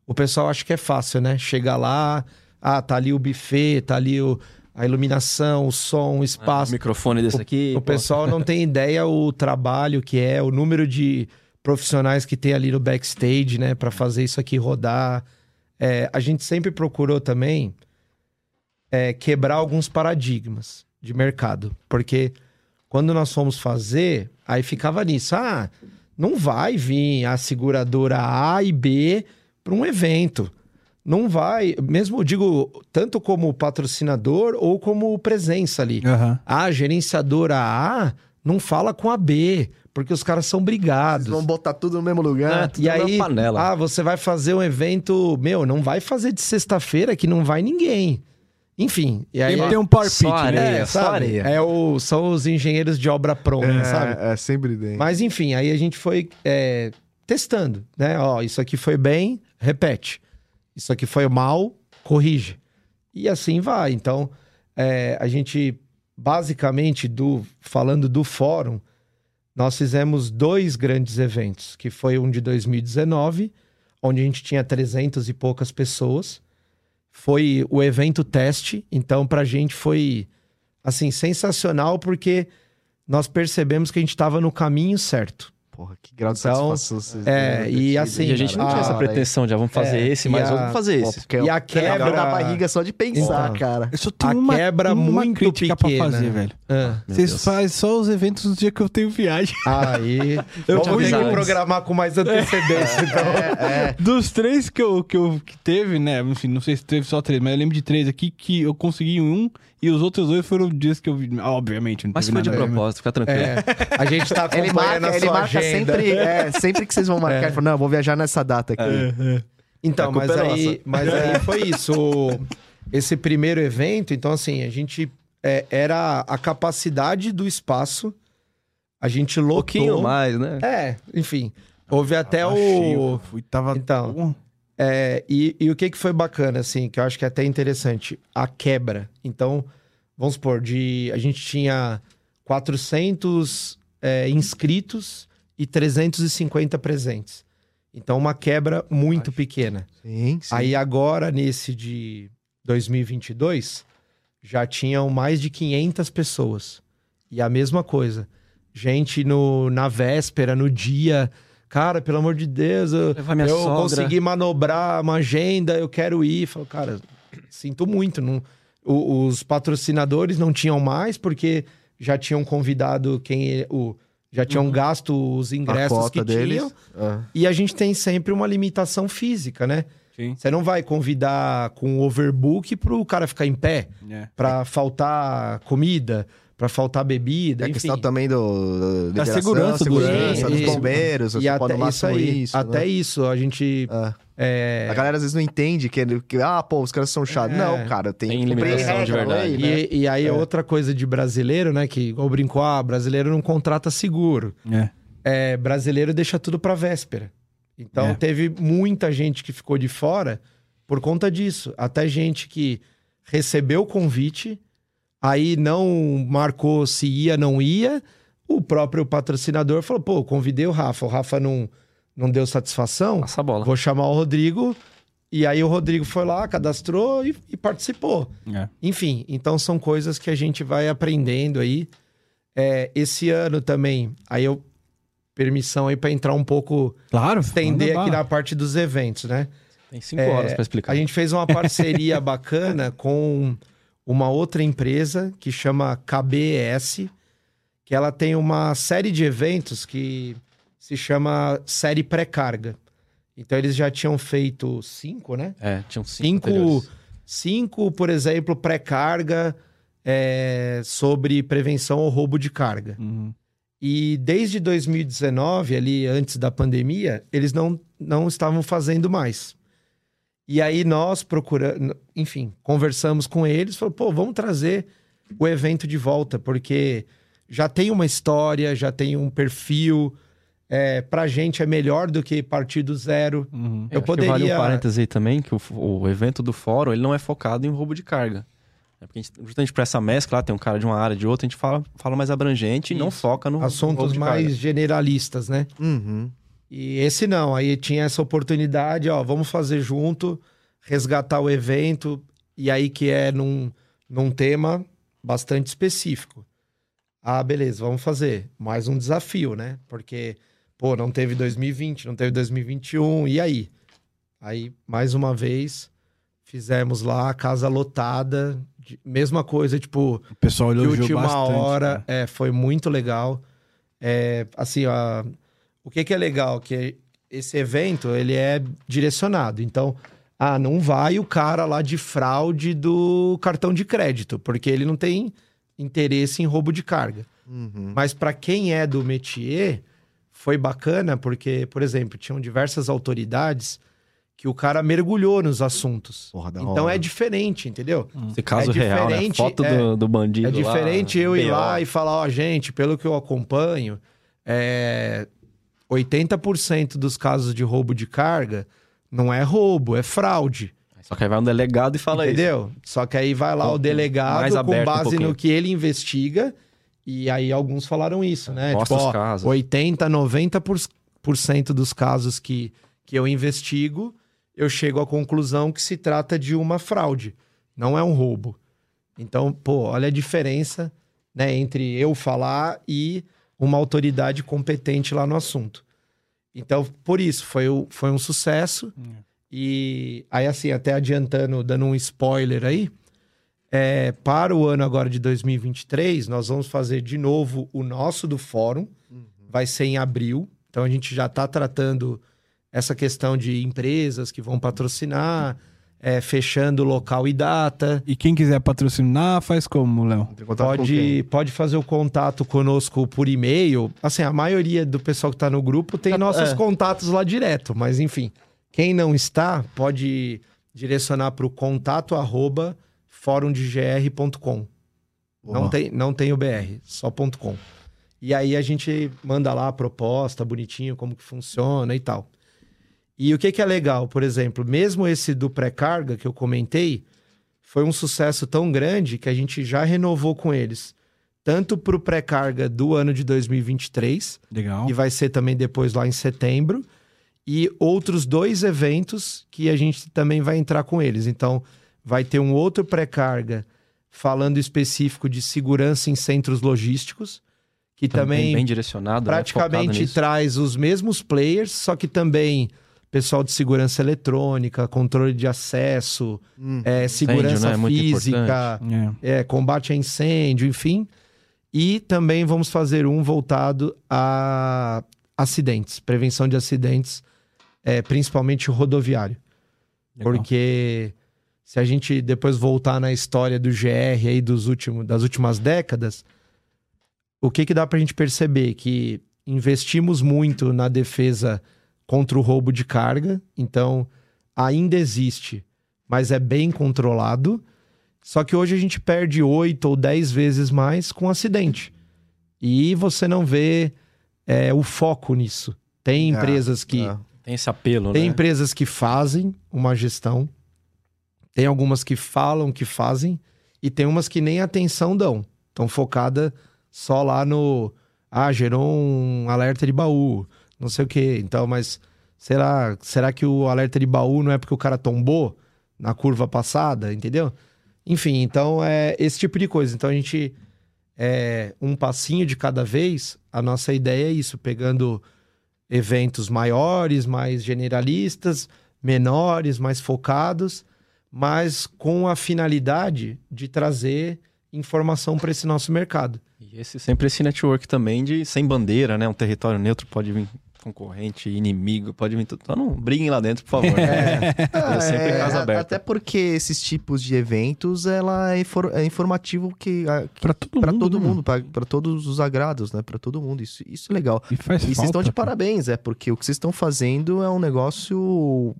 O pessoal acha que é fácil, né? Chegar lá, ah, tá ali o buffet, tá ali o... a iluminação, o som, o Ah, espaço. o microfone desse aqui. o pô. pessoal não tem ideia o trabalho que é, o número de profissionais que tem ali no backstage, né, Pra fazer isso aqui rodar. É, a gente sempre procurou também é, quebrar alguns paradigmas de mercado, porque quando nós fomos fazer, aí ficava nisso, ah, não vai vir a seguradora A e B para um evento. Não vai, mesmo digo, tanto como patrocinador ou como presença ali. Aham. A gerenciadora A não fala com a B, porque os caras são brigados. Vocês vão botar tudo no mesmo lugar. É, tudo E na aí, panela. ah, você vai fazer um evento, meu, não vai fazer de sexta-feira que não vai ninguém. Enfim, e aí Sempre tem um pitch, né? é, só sabe? areia. É o, são os engenheiros de obra pronta, sabe? É, é, sempre tem. Mas enfim, aí a gente foi é, testando, né? Ó, isso aqui foi bem, repete. Isso aqui foi mal, corrige. E assim vai. Então, é, a gente, basicamente, do falando do fórum, nós fizemos dois grandes eventos, que foi um de 2019, onde a gente tinha 300 e poucas pessoas. Foi o evento teste, então pra gente foi assim sensacional porque nós percebemos que a gente estava no caminho certo. Porra, que grau de Então, satisfação vocês é, e assim, E a gente não tinha essa Ah, pretensão de ah, vamos fazer É, esse, mas a- vamos fazer Pô, esse. porque E a é quebra- da barriga só de pensar, Então. cara. Eu só A tenho uma, quebra uma muito crítica pequena. pra fazer, velho. Ah, Vocês fazem só os eventos no dia que eu tenho viagem. aí, (laughs) Eu ter fui que programar com mais antecedência, (laughs) então. É, é. Dos três que eu, que eu que teve, né? Enfim, não sei se teve só três, mas eu lembro de três aqui que eu consegui um e os outros dois foram dias que eu vi. Obviamente, não Mas foi de nada propósito, fica tranquilo. É, a gente tá (laughs) Ele acompanhando marca, a ele sua marca agenda. sempre, é, sempre que vocês vão marcar, É. ele fala, não, eu vou viajar nessa data aqui. É, é. Então, mas aí, mas (laughs) aí foi isso. o- Esse primeiro evento, então assim, a gente é, era a capacidade do espaço. A gente Um lotou. pouquinho mais, né? É, enfim. Houve até Tava cheio, o. fui, tava Então. É, e, e o que, que foi bacana, assim, que eu acho que é até interessante? A quebra. Então, vamos supor, de, a gente tinha 400 é, inscritos e 350 presentes. Então, uma quebra muito pequena. Sim, sim. Aí agora, nesse de 2022, já tinham mais de 500 pessoas. E a mesma coisa. Gente no, na véspera, no dia... Cara, pelo amor de Deus, eu, eu consegui manobrar uma agenda, eu quero ir. Falo, cara, sinto muito. Não, o- os patrocinadores não tinham mais, porque já tinham convidado quem... O, já tinham gasto os ingressos que deles. tinham. Ah. E a gente tem sempre uma limitação física, né? Sim. Você não vai convidar com overbook pro cara ficar em pé, É. pra faltar comida, pra faltar bebida, É a questão também do, do Da segurança do segurança dos E- bombeiros, e você até isso aí, isso, até né? isso, a gente Ah. é, A galera às vezes não entende que, que ah, pô, os caras são chatos. É. Não, cara, tem, Tem limitação de verdade. lei, né? e, e aí outra coisa de brasileiro, né, que igual brincou, ah, brasileiro não contrata seguro. É. É, brasileiro deixa tudo pra véspera. Então É. teve muita gente que ficou de fora por conta disso. Até gente que recebeu o convite, aí não marcou se ia, não ia. O próprio patrocinador falou: pô, convidei o Rafa, o Rafa não, não deu satisfação. Passa a bola. Vou chamar o Rodrigo. E aí o Rodrigo foi lá, cadastrou e, e participou. É. Enfim, então são coisas que a gente vai aprendendo aí. É, esse ano também, aí eu permissão aí para entrar um pouco, Claro. estender aqui na parte dos eventos, né? Tem cinco É, horas pra explicar. A gente fez uma parceria (laughs) bacana com uma outra empresa que chama KBS, que ela tem uma série de eventos que se chama série pré-carga. Então eles já tinham feito cinco, né? É, tinham cinco. Cinco, cinco por exemplo, pré-carga é, sobre prevenção ao roubo de carga. Uhum. E desde 2019, ali antes da pandemia, eles não, não estavam fazendo mais. E aí nós procuramos, enfim, conversamos com eles, falou, pô, vamos trazer o evento de volta, porque já tem uma história, já tem um perfil, é, pra gente é melhor do que partir do zero. Uhum. Eu acho que Vale poderia- um parêntese aí também, que o, o evento do fórum, ele não é focado em roubo de carga. É porque a gente, justamente pra essa mescla, lá, tem um cara de uma área de outra, a gente fala, fala mais abrangente e não Isso. foca no no Assuntos roubo de mais carga. generalistas, né? Uhum. E esse não, aí tinha essa oportunidade, ó, vamos fazer junto, resgatar o evento, e aí que é num, num tema bastante específico. Ah, beleza, vamos fazer. Mais um desafio, né? Porque, pô, não teve 2020, não teve 2021, e aí? Aí, mais uma vez, fizemos lá a casa lotada, de- mesma coisa, tipo, O pessoal de elogiou última bastante. hora, né? é, foi muito legal. É, assim, ó, o que, que é legal? Que esse evento, ele é direcionado. Então, ah, não vai o cara lá de fraude do cartão de crédito, porque ele não tem interesse em roubo de carga. Uhum. Mas para quem é do métier, foi bacana, porque, por exemplo, tinham diversas autoridades que o cara mergulhou nos assuntos. Porra, da Então hora. é diferente, entendeu? Esse caso É real, né? diferente, Foto é. do, do bandido É diferente lá, eu ir lá e falar, ó, gente, pelo que eu acompanho, é... 80% dos casos de roubo de carga não é roubo, é fraude. Só que aí vai um delegado e fala isso. entendeu? Só que aí vai lá Com- o delegado com um base pouquinho. no que ele investiga. E aí alguns falaram isso, né? Mostra tipo, ó, casos. 80, 90% por, por cento dos casos que, que eu investigo, eu chego à conclusão que se trata de uma fraude, não é um roubo. Então, pô, olha a diferença né, entre eu falar e uma autoridade competente lá no assunto. Então, por isso, foi, o- foi um sucesso. E aí, assim, até adiantando, dando um spoiler aí, é, para o ano agora de 2023, nós vamos fazer de novo o nosso do fórum. Vai ser em abril. Então a gente já está tratando essa questão de empresas que vão patrocinar, é, fechando local e data. E quem quiser patrocinar, faz como, Léo? Contato com? Pode, pode fazer o contato conosco por e-mail. Assim, a maioria do pessoal que está no grupo tem nossos é. contatos lá direto. Mas, enfim, quem não está, pode direcionar para o contato arroba. Não tem, não tem o BR, só ponto .com. E aí a gente manda lá a proposta, bonitinho, como que funciona e tal. E o que, que é legal, por exemplo, mesmo esse do pré-carga que eu comentei, foi um sucesso tão grande que a gente já renovou com eles. Tanto para o pré-carga do ano de 2023, Legal. e vai ser também depois lá em setembro, e outros dois eventos que a gente também vai entrar com eles. Então, vai ter um outro pré-carga falando específico de segurança em centros logísticos, que Também também bem direcionado, né? Praticamente nisso. traz os mesmos players, só que também pessoal de segurança eletrônica, controle de acesso, Hum. é, segurança né? É física, É. é, combate a incêndio, enfim. E também vamos fazer um voltado a acidentes, prevenção de acidentes, é, principalmente rodoviário. Legal. Porque se a gente depois voltar na história do GR aí dos últimos, das últimas décadas, o que, que dá pra gente perceber? Que investimos muito na defesa contra o roubo de carga, então ainda existe, mas é bem controlado. Só que hoje a gente perde oito ou dez vezes mais com acidente. E você não vê é, o foco nisso. Tem É, empresas que é. Tem esse apelo, tem né? empresas que fazem uma gestão, Tem algumas que falam, que fazem, e tem umas que nem atenção dão. Estão focada só lá no. Ah, gerou um alerta de baú, não sei o quê. Então, mas será, será que o alerta de baú não é porque o cara tombou na curva passada, entendeu? Enfim, então é esse tipo de coisa. Então a gente é um passinho de cada vez. A nossa ideia é isso, pegando eventos maiores, mais generalistas, menores, mais focados, mas com a finalidade de trazer informação para esse nosso mercado. E esse, sempre esse network também de sem bandeira, né? Um território neutro pode vir concorrente, inimigo, pode vir tudo. Então não briguem lá dentro, por favor. Né? Ah, sempre é, casa aberta. Até porque esses tipos de eventos, ela é, infor- é informativo que, que Pra todo para mundo. todo né? mundo, para todos os agrados, né? Para todo mundo. Isso, isso é legal. E faz E vocês falta. estão de parabéns, é porque o que vocês estão fazendo é um negócio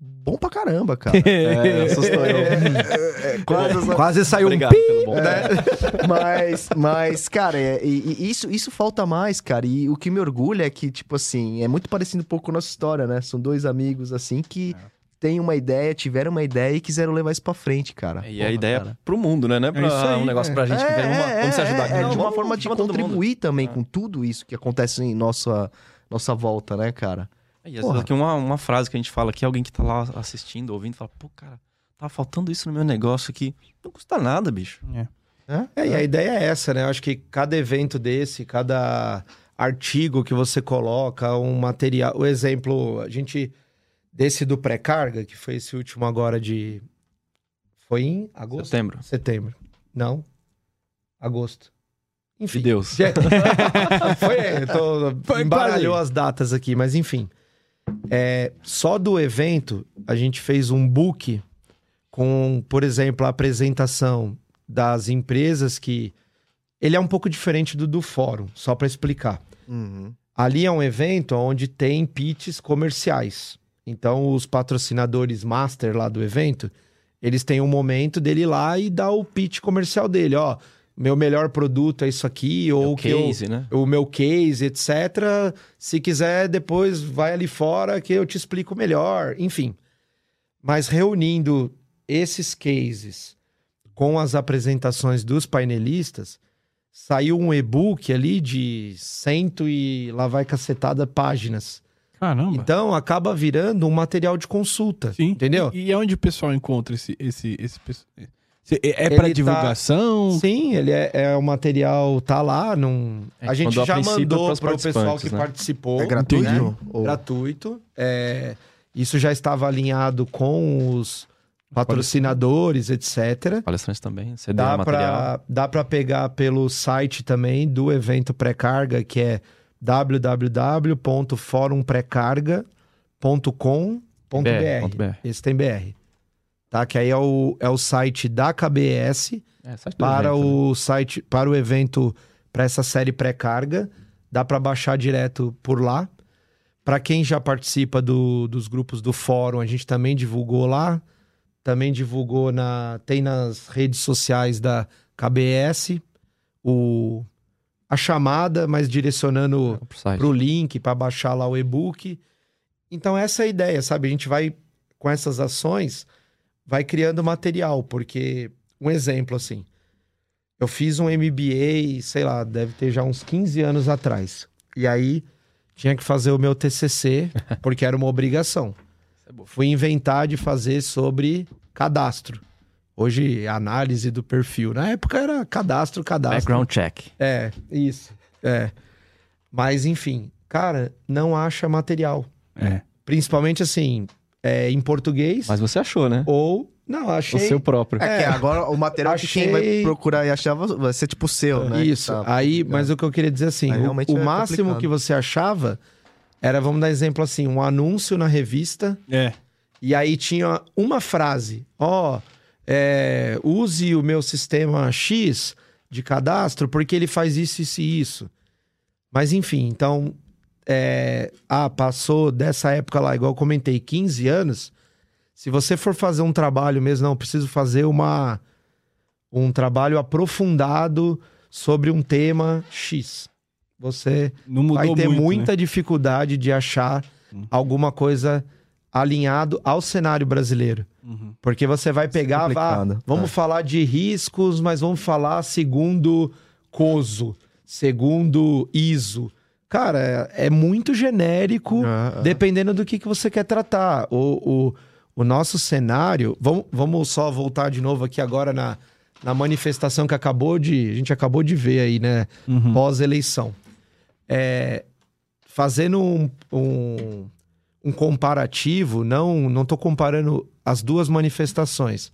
bom pra caramba, cara. (laughs) É, assustou eu. É, quase, Quase saiu Obrigado um pi. pelo bom. (laughs) mas, mas, cara, é- e- e isso, isso falta mais, cara. E o que me orgulha é que, tipo assim, é muito parecido um pouco com a nossa história, né? São dois amigos, assim, que têm uma ideia, tiveram uma ideia e quiseram levar isso pra frente, cara. E a Porra, ideia cara. é pro mundo, né? Não é pra isso aí, um negócio é. pra gente que vem uma, vamos se ajudar. É, Não, de uma vamos- forma de contribuir também É. com tudo isso que acontece em nossa, nossa volta, né, cara? E às vezes aqui uma, uma frase que a gente fala aqui, alguém que tá lá assistindo, ouvindo, fala, pô, cara, tá faltando isso no meu negócio aqui. Não custa nada, bicho. É, e a ideia é essa, né? Eu acho que cada evento desse, cada artigo que você coloca, um material. O exemplo, a gente. Desse do pré-carga, que foi esse último agora de. Foi em agosto? Setembro. Setembro. Não. Agosto. Enfim. De Deus. Já- (laughs) foi, (laughs) é, tô, Foi embaralhou quase. as datas aqui, mas enfim. É, só do evento, a gente fez um book com, por exemplo, a apresentação das empresas que. Ele é um pouco diferente do do fórum, só para explicar. Uhum. Ali é um evento onde tem pitches comerciais. Então, os patrocinadores master lá do evento, eles têm um momento dele ir lá e dar o pitch comercial dele. Ó, meu melhor produto é isso aqui, ou o que eu- case, né? o meu case, etc. Se quiser, depois vai ali fora que eu te explico melhor. Enfim. Mas reunindo esses cases com as apresentações dos painelistas, saiu um e-book ali de cento e lá vai cacetada páginas. Caramba. Então acaba virando um material de consulta. Sim. Entendeu? E, e onde o pessoal encontra esse. esse, esse é é pra tá- divulgação? Sim, ele é, é o material, tá lá. Num... É, a gente a já mandou para o pessoal que né? participou. É gratuito? né? Ou- gratuito. É, isso já estava alinhado com os patrocinadores, etc. Palestrantes também, CD Dá material. para dá pra pegar pelo site também do evento pré-carga, que é www.forumprecarga.com.br. BR. Esse tem BR. Tá? Que aí é o, é o site da KBS É, site para evento, né? o site, para o evento, para essa série pré-carga. Dá para baixar direto por lá. Para quem já participa do- dos grupos do fórum, a gente também divulgou lá. Também divulgou na. Tem nas redes sociais da KBS o, a chamada, mas direcionando site. para o link para baixar lá o e-book. Então, essa é a ideia, sabe? A gente vai, com essas ações, vai criando material, porque, um exemplo assim, eu fiz um MBA, sei lá, deve ter já uns 15 anos atrás. E aí, tinha que fazer o meu TCC, (laughs) porque era uma obrigação. É. Fui inventar de fazer sobre cadastro. Hoje, análise do perfil. Na época era cadastro, cadastro. Background check. É, isso. É. Mas, enfim, cara, não acha material. É. Principalmente assim, é, em português. Mas você achou, né? Ou. Não, achei. O seu próprio. É, que agora o material que quem vai Achei- procurar e achar vai ser tipo o seu, né? Isso. Tá. Aí, mas o que eu queria dizer assim, Aí o, o é máximo que você achava era, vamos dar exemplo assim, um anúncio na revista. É. E aí tinha uma frase: Ó, é, use o meu sistema X de cadastro porque ele faz isso, isso e isso. Mas enfim, então. É, ah, passou dessa época lá, igual eu comentei, 15 anos. Se você for fazer um trabalho mesmo, não, preciso fazer uma, um trabalho aprofundado sobre um tema X. Você vai ter muito, muita né? dificuldade de achar Hum. alguma coisa alinhado ao cenário brasileiro. Uhum. Porque você vai pegar, vá, complicado. vamos É. falar de riscos, mas vamos falar segundo COSO, segundo ISO. Cara, é, é muito genérico, É, é. dependendo do que, que você quer tratar. O, o, o nosso cenário. Vamos, vamos só voltar de novo aqui agora na, na manifestação que acabou de. A gente acabou de ver aí, né? Uhum. Pós-eleição. É, fazendo um, um, um comparativo, não não tô comparando as duas manifestações.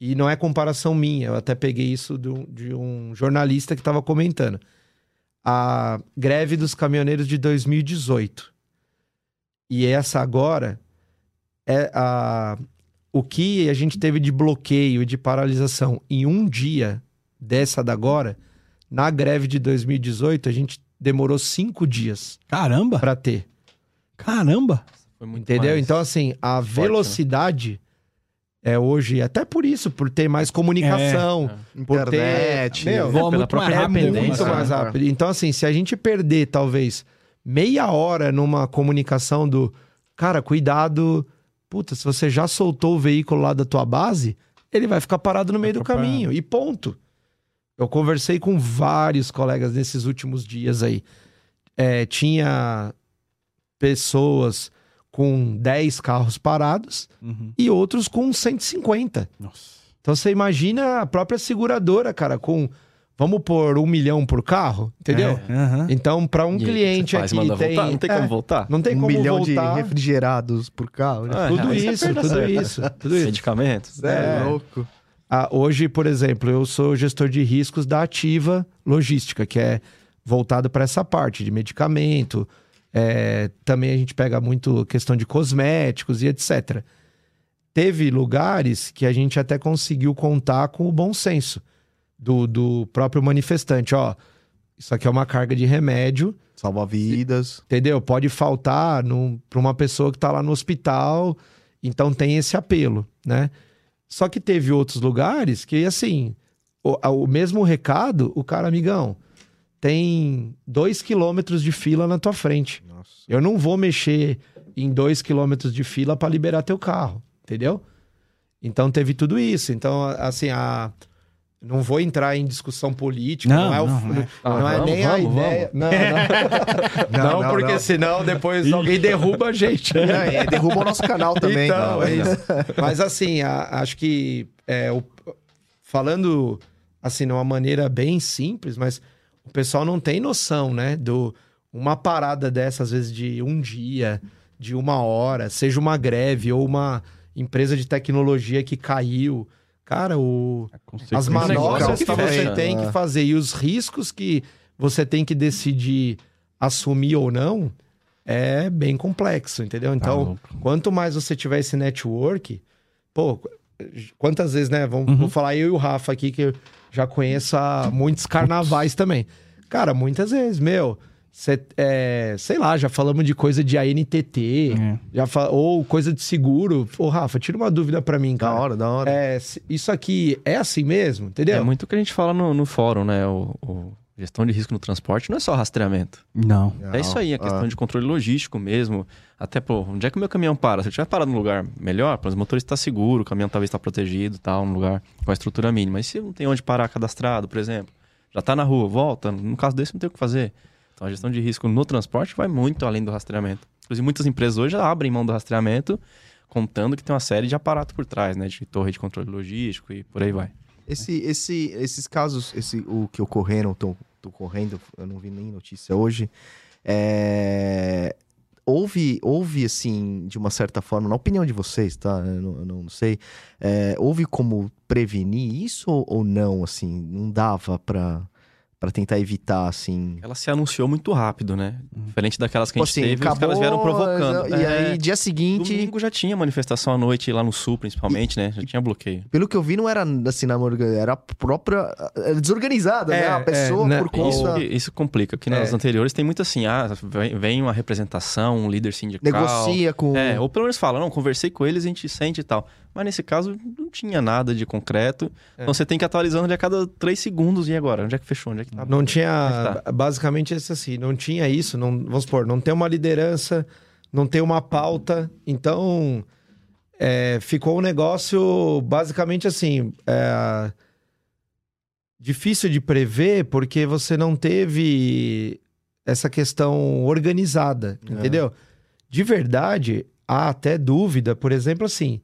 E não é comparação minha, eu até peguei isso do- de um jornalista que estava comentando. A greve dos caminhoneiros de 2018. E essa agora é a, o que a gente teve de bloqueio e de paralisação em um dia dessa da agora, na greve de 2018, a gente demorou cinco dias Caramba! para ter. Caramba! Foi muito Entendeu? mais- Então, assim, a forte, né? velocidade é hoje, até por isso, por ter mais comunicação, por ter. Internet. Meu, Voa pela muito mais é rápido. muito né? mais né? rápido. Então, assim, se a gente perder, talvez, meia hora numa comunicação do cara, cuidado. Puta, se você já soltou o veículo lá da tua base, ele vai ficar parado no meio do caminho. E ponto. Eu conversei com vários colegas nesses últimos dias aí. É, tinha pessoas com 10 carros parados Uhum. e outros com 150. Nossa. Então você imagina a própria seguradora, cara, com. Vamos pôr um milhão por carro, entendeu? É. Então, para um E cliente faz? aqui Manda tem. voltar? Não tem é, como voltar? Não tem um como milhão voltar. de refrigerados por carro. né? Ah, Tudo isso, perde a tudo isso, tudo isso. Medicamentos? É. É louco. Ah, hoje, por exemplo, eu sou gestor de riscos da Ativa Logística, que é voltado para essa parte de medicamento. É, também a gente pega muito questão de cosméticos e etc. Teve lugares que a gente até conseguiu contar com o bom senso do, do próprio manifestante. Ó, isso aqui é uma carga de remédio, Salva vidas. entendeu? Pode faltar para uma pessoa que está lá no hospital, então tem esse apelo, né? Só que teve outros lugares que, assim, o, o mesmo recado, o cara, amigão, tem dois quilômetros de fila na tua frente. Nossa. Eu não vou mexer em dois quilômetros de fila para liberar teu carro, entendeu? Então teve tudo isso. Então, assim, a. Não vou entrar em discussão política, não, Não, é, o, não, não, é. Ah, é vamos, nem a vamos, ideia. Não, não. (laughs) Não, Não, não, porque não. senão depois alguém derruba a gente. É, e derruba o nosso canal também. Então, Não, é não. isso. Mas assim, a- acho que é, o- falando assim, de uma maneira bem simples, mas o pessoal não tem noção, né? Do uma parada dessa, às vezes, de um dia, de uma hora, seja uma greve ou uma empresa de tecnologia que caiu. Cara, o, as manobras que que você tem que É. fazer e os riscos que você tem que decidir assumir ou não é bem complexo, entendeu? Tá Então, louco. quanto mais você tiver esse network, pô, quantas vezes, né? Vamos, Uhum. Vou falar eu e o Rafa aqui, que eu já conheço há muitos carnavais também. Cara, muitas vezes, meu, cê, é, sei lá, já falamos de coisa de ANTT, É. já fa- ou coisa de seguro. Ô, Rafa, tira uma dúvida pra mim, Da cara. hora, da hora. É, isso aqui é assim mesmo, entendeu? É muito o que a gente fala no, no fórum, né? O, o gestão de risco no transporte não é só rastreamento. Não. É isso aí, a questão de controle logístico mesmo. Até, pô, onde é que o meu caminhão para? Se eu tiver parado num lugar melhor, para os motoristas estar seguro, o caminhão talvez está protegido tal, num lugar com a estrutura mínima. Mas se não tem onde parar cadastrado, por exemplo, já está na rua, volta, no caso desse não tem o que fazer. Então a gestão de risco no transporte vai muito além do rastreamento. Inclusive, muitas empresas hoje já abrem mão do rastreamento, contando que tem uma série de aparatos por trás, né? De torre de controle logístico e por aí vai. Esse, esse, esses casos, esse, o que ocorreram, estão ocorrendo, eu não vi nem notícia hoje. é, Houve, houve, assim, de uma certa forma, na opinião de vocês, tá? Eu não, eu não sei. é, houve como prevenir isso ou, não, assim? Não dava pra, pra tentar evitar, assim. Ela se anunciou muito rápido, né? Diferente daquelas que a gente Tipo assim, teve, os caras vieram provocando. E É, aí, dia seguinte, Domingo já tinha manifestação à noite lá no Sul, principalmente, né? Já tinha bloqueio. pelo que eu vi, não era assim, na era a própria. Era desorganizada, É, né? A é, pessoa né? por conta. Isso, isso complica, porque nas É. anteriores tem muito assim, ah, vem, vem uma representação, um líder sindical. Negocia com. É, ou pelo menos fala, não, conversei com eles, a gente sente e tal. Mas nesse caso, não tinha nada de concreto. É. Então você tem que atualizando ele a cada três segundos. E agora? Onde é que fechou? Onde é que tá? Não tinha. É Basicamente esse assim, não tinha isso. Não, vamos supor, não tem uma liderança não tem uma pauta. Então, é, ficou um negócio basicamente assim. é, difícil de prever porque você não teve essa questão organizada, É. entendeu? De verdade, há até dúvida, por exemplo, assim,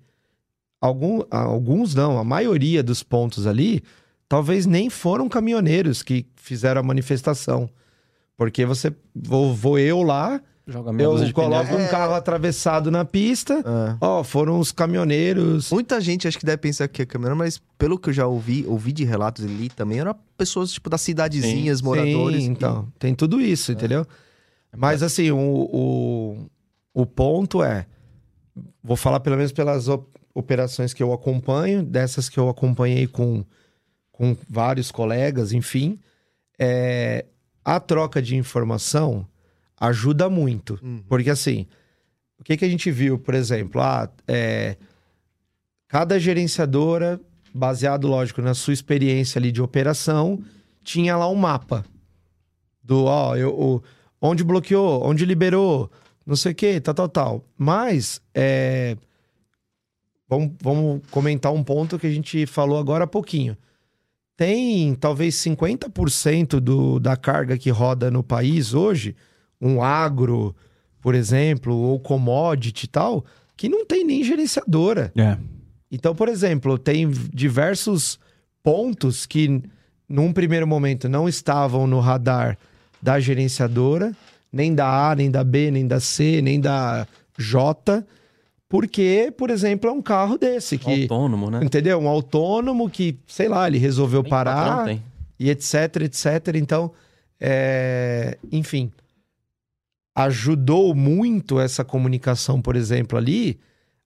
algum, alguns não, a maioria dos pontos ali, talvez nem foram caminhoneiros que fizeram a manifestação. Porque você, vou, vou eu lá, eu coloco um carro atravessado na pista, É. ó, foram os caminhoneiros. Muita gente acho que deve pensar que é caminhão, mas pelo que eu já ouvi, ouvi de relatos ali também, eram pessoas tipo das cidadezinhas, moradores. Sim, que- então, tem tudo isso, entendeu? Mas assim, o, o, o ponto é, vou falar pelo menos pelas operações que eu acompanho, dessas que eu acompanhei com, com vários colegas, enfim, é, a troca de informação ajuda muito. Uhum. Porque assim, o que, que a gente viu, por exemplo? Ah, é, cada gerenciadora, baseado, lógico, na sua experiência ali de operação, tinha lá um mapa do, ó, eu, o- onde bloqueou, onde liberou, não sei o que, tal, tal, tal. Mas, é, vamos, vamos comentar um ponto que a gente falou agora há pouquinho. Tem talvez 50% do, da carga que roda no país hoje, um agro, por exemplo, ou commodity e tal, que não tem nem gerenciadora. É. Então, por exemplo, tem diversos pontos que, num primeiro momento, não estavam no radar da gerenciadora, nem da A, nem da B, nem da C, nem da J, porque, por exemplo, é um carro desse que. Autônomo, né? Entendeu? Um autônomo que, sei lá, ele resolveu patrão parar tem. e etc, etc. Então, é, enfim, ajudou muito essa comunicação, por exemplo, ali,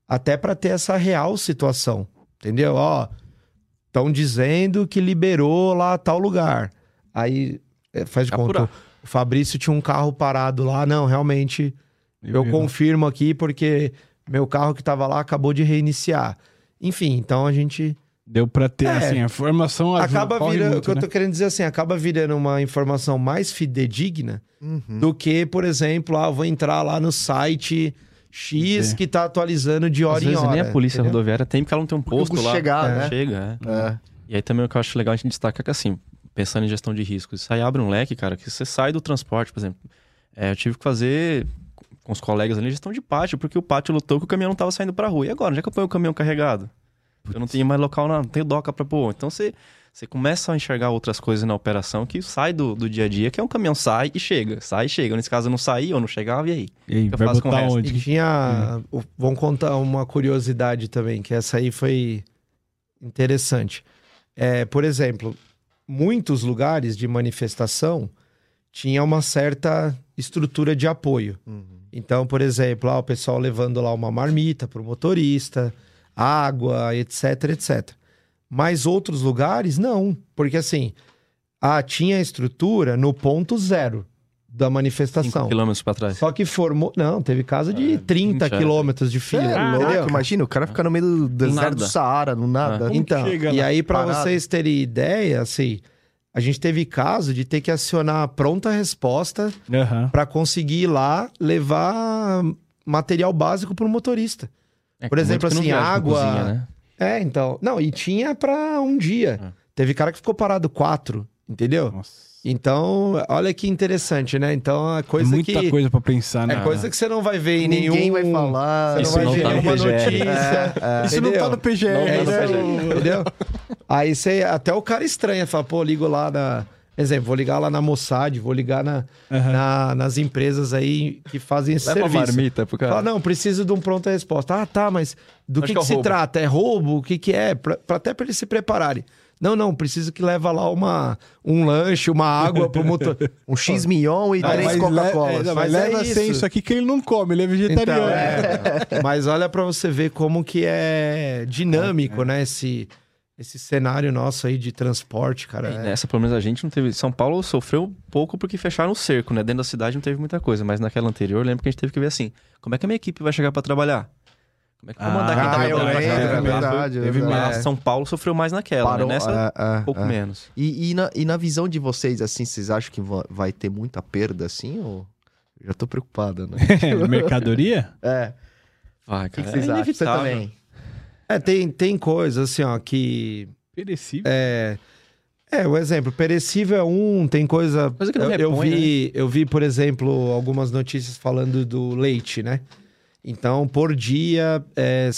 até para ter essa real situação, entendeu? Ó, estão dizendo que liberou lá tal lugar. Aí, é, faz de conta, o Fabrício tinha um carro parado lá, não, realmente, eu confirmo aqui porque meu carro que estava lá acabou de reiniciar. Enfim, então a gente Deu pra ter, É. assim, a formação ajuda, acaba virando, o muito, que eu né? tô querendo dizer assim, acaba virando uma informação mais fidedigna Uhum. do que, por exemplo, ah, vou entrar lá no site X É. que tá atualizando de hora Às em vezes hora. nem a polícia entendeu? rodoviária tem, porque ela não tem um o posto lá. chegar, É. né? Chega, é. É. E aí também o que eu acho legal a gente destaca é que assim, pensando em gestão de riscos, isso aí abre um leque, cara, que você sai do transporte, por exemplo. É, eu tive que fazer com os colegas ali gestão de pátio, porque o pátio lutou que o caminhão não tava saindo pra rua. E agora, onde é que eu ponho o caminhão carregado? Eu não tenho mais local, não, não tenho doca pra pôr. Então você, você começa a enxergar outras coisas na operação que sai do, do dia a dia, que é um caminhão sai e chega, sai e chega. Nesse caso não saía ou não chegava, e aí? E aí, eu vai faço botar onde? E tinha. o- Vamos contar uma curiosidade também, que essa aí foi interessante. É, por exemplo, muitos lugares de manifestação tinha uma certa estrutura de apoio. Uhum. Então, por exemplo, ah, o pessoal levando lá uma marmita para o motorista, água, etc, etc. Mas outros lugares, não. Porque assim, ah, tinha a estrutura no ponto zero da manifestação. quilômetros pra trás. Só que formou. Não, teve caso de 30 20, é. quilômetros de fila. é louco, imagina, o cara fica no meio do deserto do. Saara, no nada. Que Então, chega e lá? aí, para vocês terem ideia, assim, a gente teve caso de ter que acionar a pronta resposta Aham. para conseguir ir lá levar material básico pro motorista. É, por exemplo, não assim, água- cozinha, né? É, então. Não, e tinha pra um dia. É. Teve cara que ficou parado quatro, entendeu? Nossa. Então, olha que interessante, né? Então, é É coisa muita que. coisa pra pensar, né? É coisa que você não vai ver em Ninguém nenhum. vai falar. Você não Isso vai não ver tá no nenhuma PGR. notícia. É, é. Isso não tá entendeu? no PGR, Não tá É no isso né? entendeu? Aí você, até o cara estranha, fala, pô, ligo lá na. Exemplo, vou ligar lá na Mossad, vou ligar na, Aham. na- nas empresas aí que fazem esse Leva uma serviço. marmita pro cara. Fala, não, preciso de um pronta resposta. Ah, tá, mas do Acho que, que é que se roubo. trata? É roubo? O que, que é? Pra, pra- até para eles se prepararem. Não, não, preciso que leva lá uma, um lanche, uma água pro motor. Um (laughs) X mignon e Não, três mas Coca-Cola. le- é, mas Mas é leva sem isso. isso aqui que ele não come, ele é vegetariano. Então, é. (laughs) Mas olha pra você ver como que é dinâmico, né? Esse, esse cenário nosso aí de transporte, cara. E É- nessa, pelo menos a gente não teve. São Paulo sofreu pouco porque fecharam o cerco, né? Dentro da cidade não teve muita coisa, mas naquela anterior eu lembro que a gente teve que ver assim: como é que a minha equipe vai chegar pra trabalhar? Como é que eu vou mandar quem tá Ah, eu trabalhando pra lembro, casa? é verdade. é Teve verdade. Mas São Paulo sofreu mais naquela, Parou, né? Nessa, é, é, um pouco é. menos. E, e na, e na visão de vocês, assim, vocês acham que va- vai ter muita perda, assim? Ou Já tô preocupado, né? (laughs) Mercadoria? É. Vai, O que, cara. que vocês é acham? Você inevitável. também. É, tem, tem coisas assim, ó, que. Perecível. É, é, o exemplo, perecível é um, tem coisa. Coisa que não eu, eu repõe, vi, eu vi, por exemplo, algumas notícias falando do leite, né? Então, por dia, é,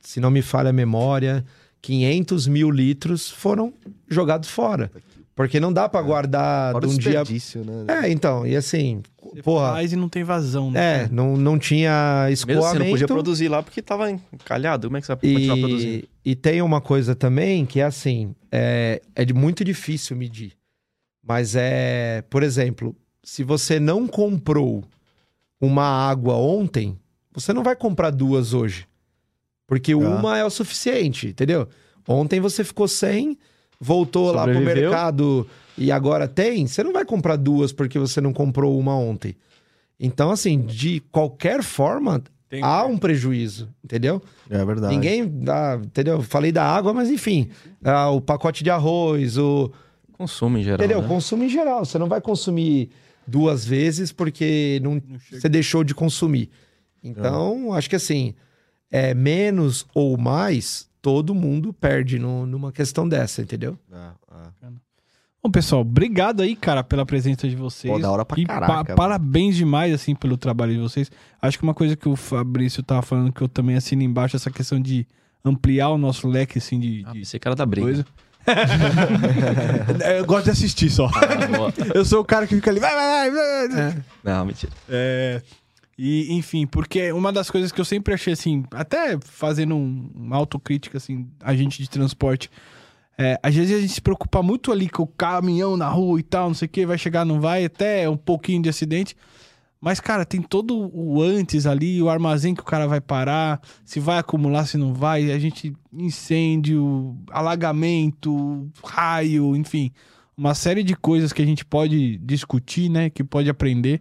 se não me falha a memória, 500 mil litros foram jogados fora. Porque não dá pra guardar Fora de um dia. né? É, então, e assim, Você porra. faz e não tem vazão, né? É, não, não tinha Mesmo escoamento. assim, não podia produzir lá porque tava encalhado. Como é que você vai continuar produzindo? E, e tem uma coisa também que é assim, é, é muito difícil medir. Mas é, por exemplo, se você não comprou uma água ontem, você não vai comprar duas hoje. Porque uma é o suficiente, entendeu? Ontem você ficou sem, voltou lá pro Sobreviveu. mercado e agora tem, você não vai comprar duas porque você não comprou uma ontem. Então, assim, de qualquer forma, Tem- há um prejuízo, entendeu? É verdade. Ninguém dá, entendeu? Falei da água, mas enfim, ah, o pacote de arroz, o Consumo em geral. entendeu? né? Consumo em geral. Você não vai consumir duas vezes porque não, Não você deixou de consumir. Então, acho que assim, é menos ou mais, todo mundo perde no- numa questão dessa, entendeu? Ah, ah. Bom, pessoal, obrigado aí, cara, pela presença de vocês. Pô, da hora pra E caraca, pa- mano. parabéns demais, assim, pelo trabalho de vocês. Acho que uma coisa que o Fabrício tava falando, que eu também assino embaixo, essa questão de ampliar o nosso leque, assim, de, Ah, de que era da briga. coisa. (laughs) eu gosto de assistir só. Ah, (laughs) eu sou o cara que fica ali, vai, vai, vai. vai. Não, mentira. É, e, enfim, porque uma das coisas que eu sempre achei assim, até fazendo um, uma autocrítica, assim, agente de transporte, é, às vezes a gente se preocupa muito ali com o caminhão na rua e tal, não sei o que, vai chegar, não vai, até um pouquinho de acidente. Mas, cara, tem todo o antes ali, o armazém que o cara vai parar, se vai acumular, se não vai, a gente. incêndio, alagamento, raio, enfim. Uma série de coisas que a gente pode discutir, né? Que pode aprender.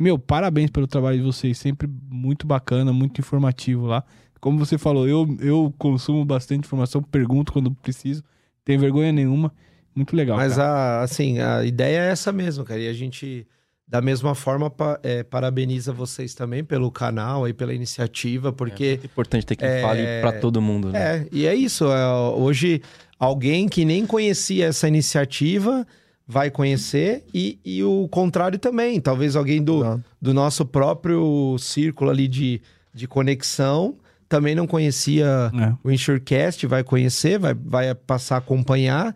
E, meu, parabéns pelo trabalho de vocês. Sempre muito bacana, muito informativo lá. Como você falou, eu, eu consumo bastante informação, pergunto quando preciso. Tem vergonha nenhuma. Muito legal. Mas cara. a, assim, a ideia é essa mesmo, cara. E a gente, da mesma forma, pa- é, parabeniza vocês também pelo canal e pela iniciativa, É porque muito importante ter quem É, fale pra todo mundo, né? É, e é isso. é, hoje, alguém que nem conhecia essa iniciativa vai conhecer e, e o contrário também. Talvez alguém do, Não. do nosso próprio círculo ali de, de conexão também não conhecia É. o Insurecast, vai conhecer, vai, vai passar a acompanhar.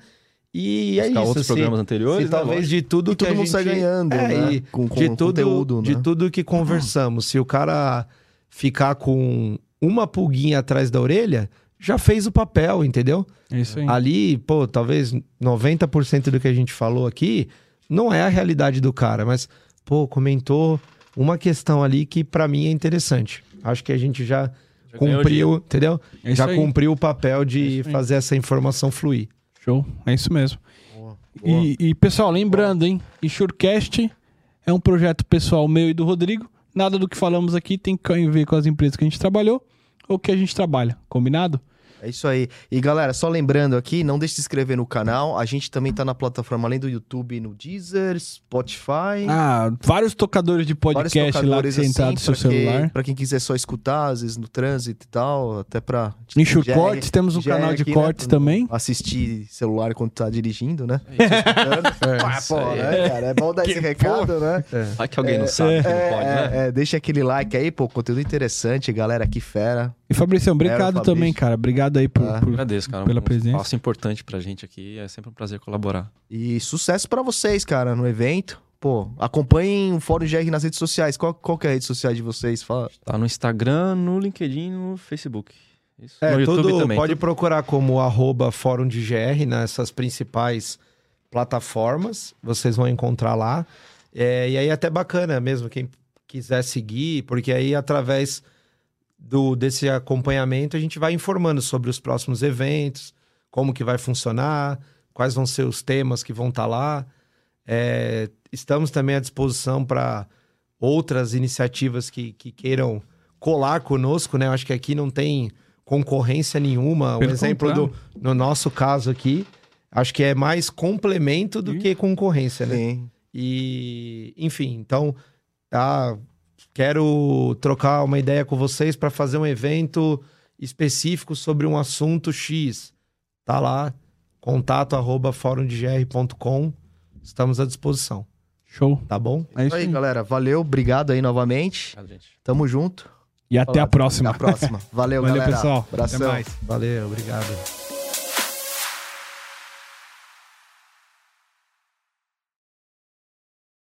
E é Buscar isso. outros se- programas se anteriores, né? talvez de tudo E que todo a mundo gente... sai ganhando, É, né? e Com, com de tudo, conteúdo, de né? tudo que conversamos. Se o cara ficar com uma pulguinha atrás da orelha, já fez o papel, entendeu? É isso aí. Ali, pô, talvez 90% do que a gente falou aqui não é a realidade do cara, mas, pô, comentou uma questão ali que pra mim é interessante. Acho que a gente já, cumpriu, entendeu? É isso já aí. cumpriu o papel É de aí. fazer essa informação fluir. Show. É isso mesmo. Boa, E, e, pessoal, lembrando, hein? Insurecast é um projeto pessoal meu e do Rodrigo. Nada do que falamos aqui tem que ver com as empresas que a gente trabalhou ou que a gente trabalha. Combinado? É isso aí. E galera, só lembrando aqui, não deixe de se inscrever no canal. A gente também tá na plataforma além do YouTube, no Deezer, Spotify. Ah, vários tocadores de podcast lá que tocadores você entrar assim, do seu pra quem- celular. Pra quem quiser só escutar, às vezes no trânsito e tal, até pra. Insure Já é- Cortes, temos um é canal de aqui, né, cortes não também. Assistir celular enquanto tá dirigindo, né? (laughs) Ah, isso pô, aí. né, cara? É bom dar (laughs) esse recado, né? Vai que alguém não sabe que não pode, né? É, é, deixa aquele like aí, pô, conteúdo interessante, galera, que fera. E Fabricião, obrigado Fabrício. também, cara. Obrigado aí por, Ah. por- Agradeço, cara. pela um presença. passo importante pra gente aqui. É sempre um prazer colaborar. E sucesso pra vocês, cara, no evento. Pô, acompanhem o Fórum GR nas redes sociais. Qual, qual que é a rede social de vocês? Fala. Tá no Instagram, no LinkedIn, no Facebook. Isso. É, no YouTube tudo também. pode Tudo- procurar como arroba Fórum de GR nessas principais plataformas. Vocês vão encontrar lá. É, e aí é até bacana mesmo, quem quiser seguir, porque aí através do, desse acompanhamento a gente vai informando sobre os próximos eventos, como que vai funcionar, quais vão ser os temas que vão estar lá. É, estamos também à disposição para outras iniciativas que, que queiram colar conosco, né? Eu acho que aqui não tem concorrência nenhuma. Um exemplo do, no nosso caso aqui, acho que é mais complemento do Sim. que concorrência, né? Sim. E, enfim, então Ah, quero trocar uma ideia com vocês para fazer um evento específico sobre um assunto X. Tá lá, contato arroba. Estamos à disposição, Show. tá bom? É isso Isso aí, galera. Valeu, obrigado aí novamente. Obrigado. Tamo junto. E até a próxima. Até a próxima. Valeu, Valeu, galera. pessoal. Abração. Até mais. Valeu, obrigado.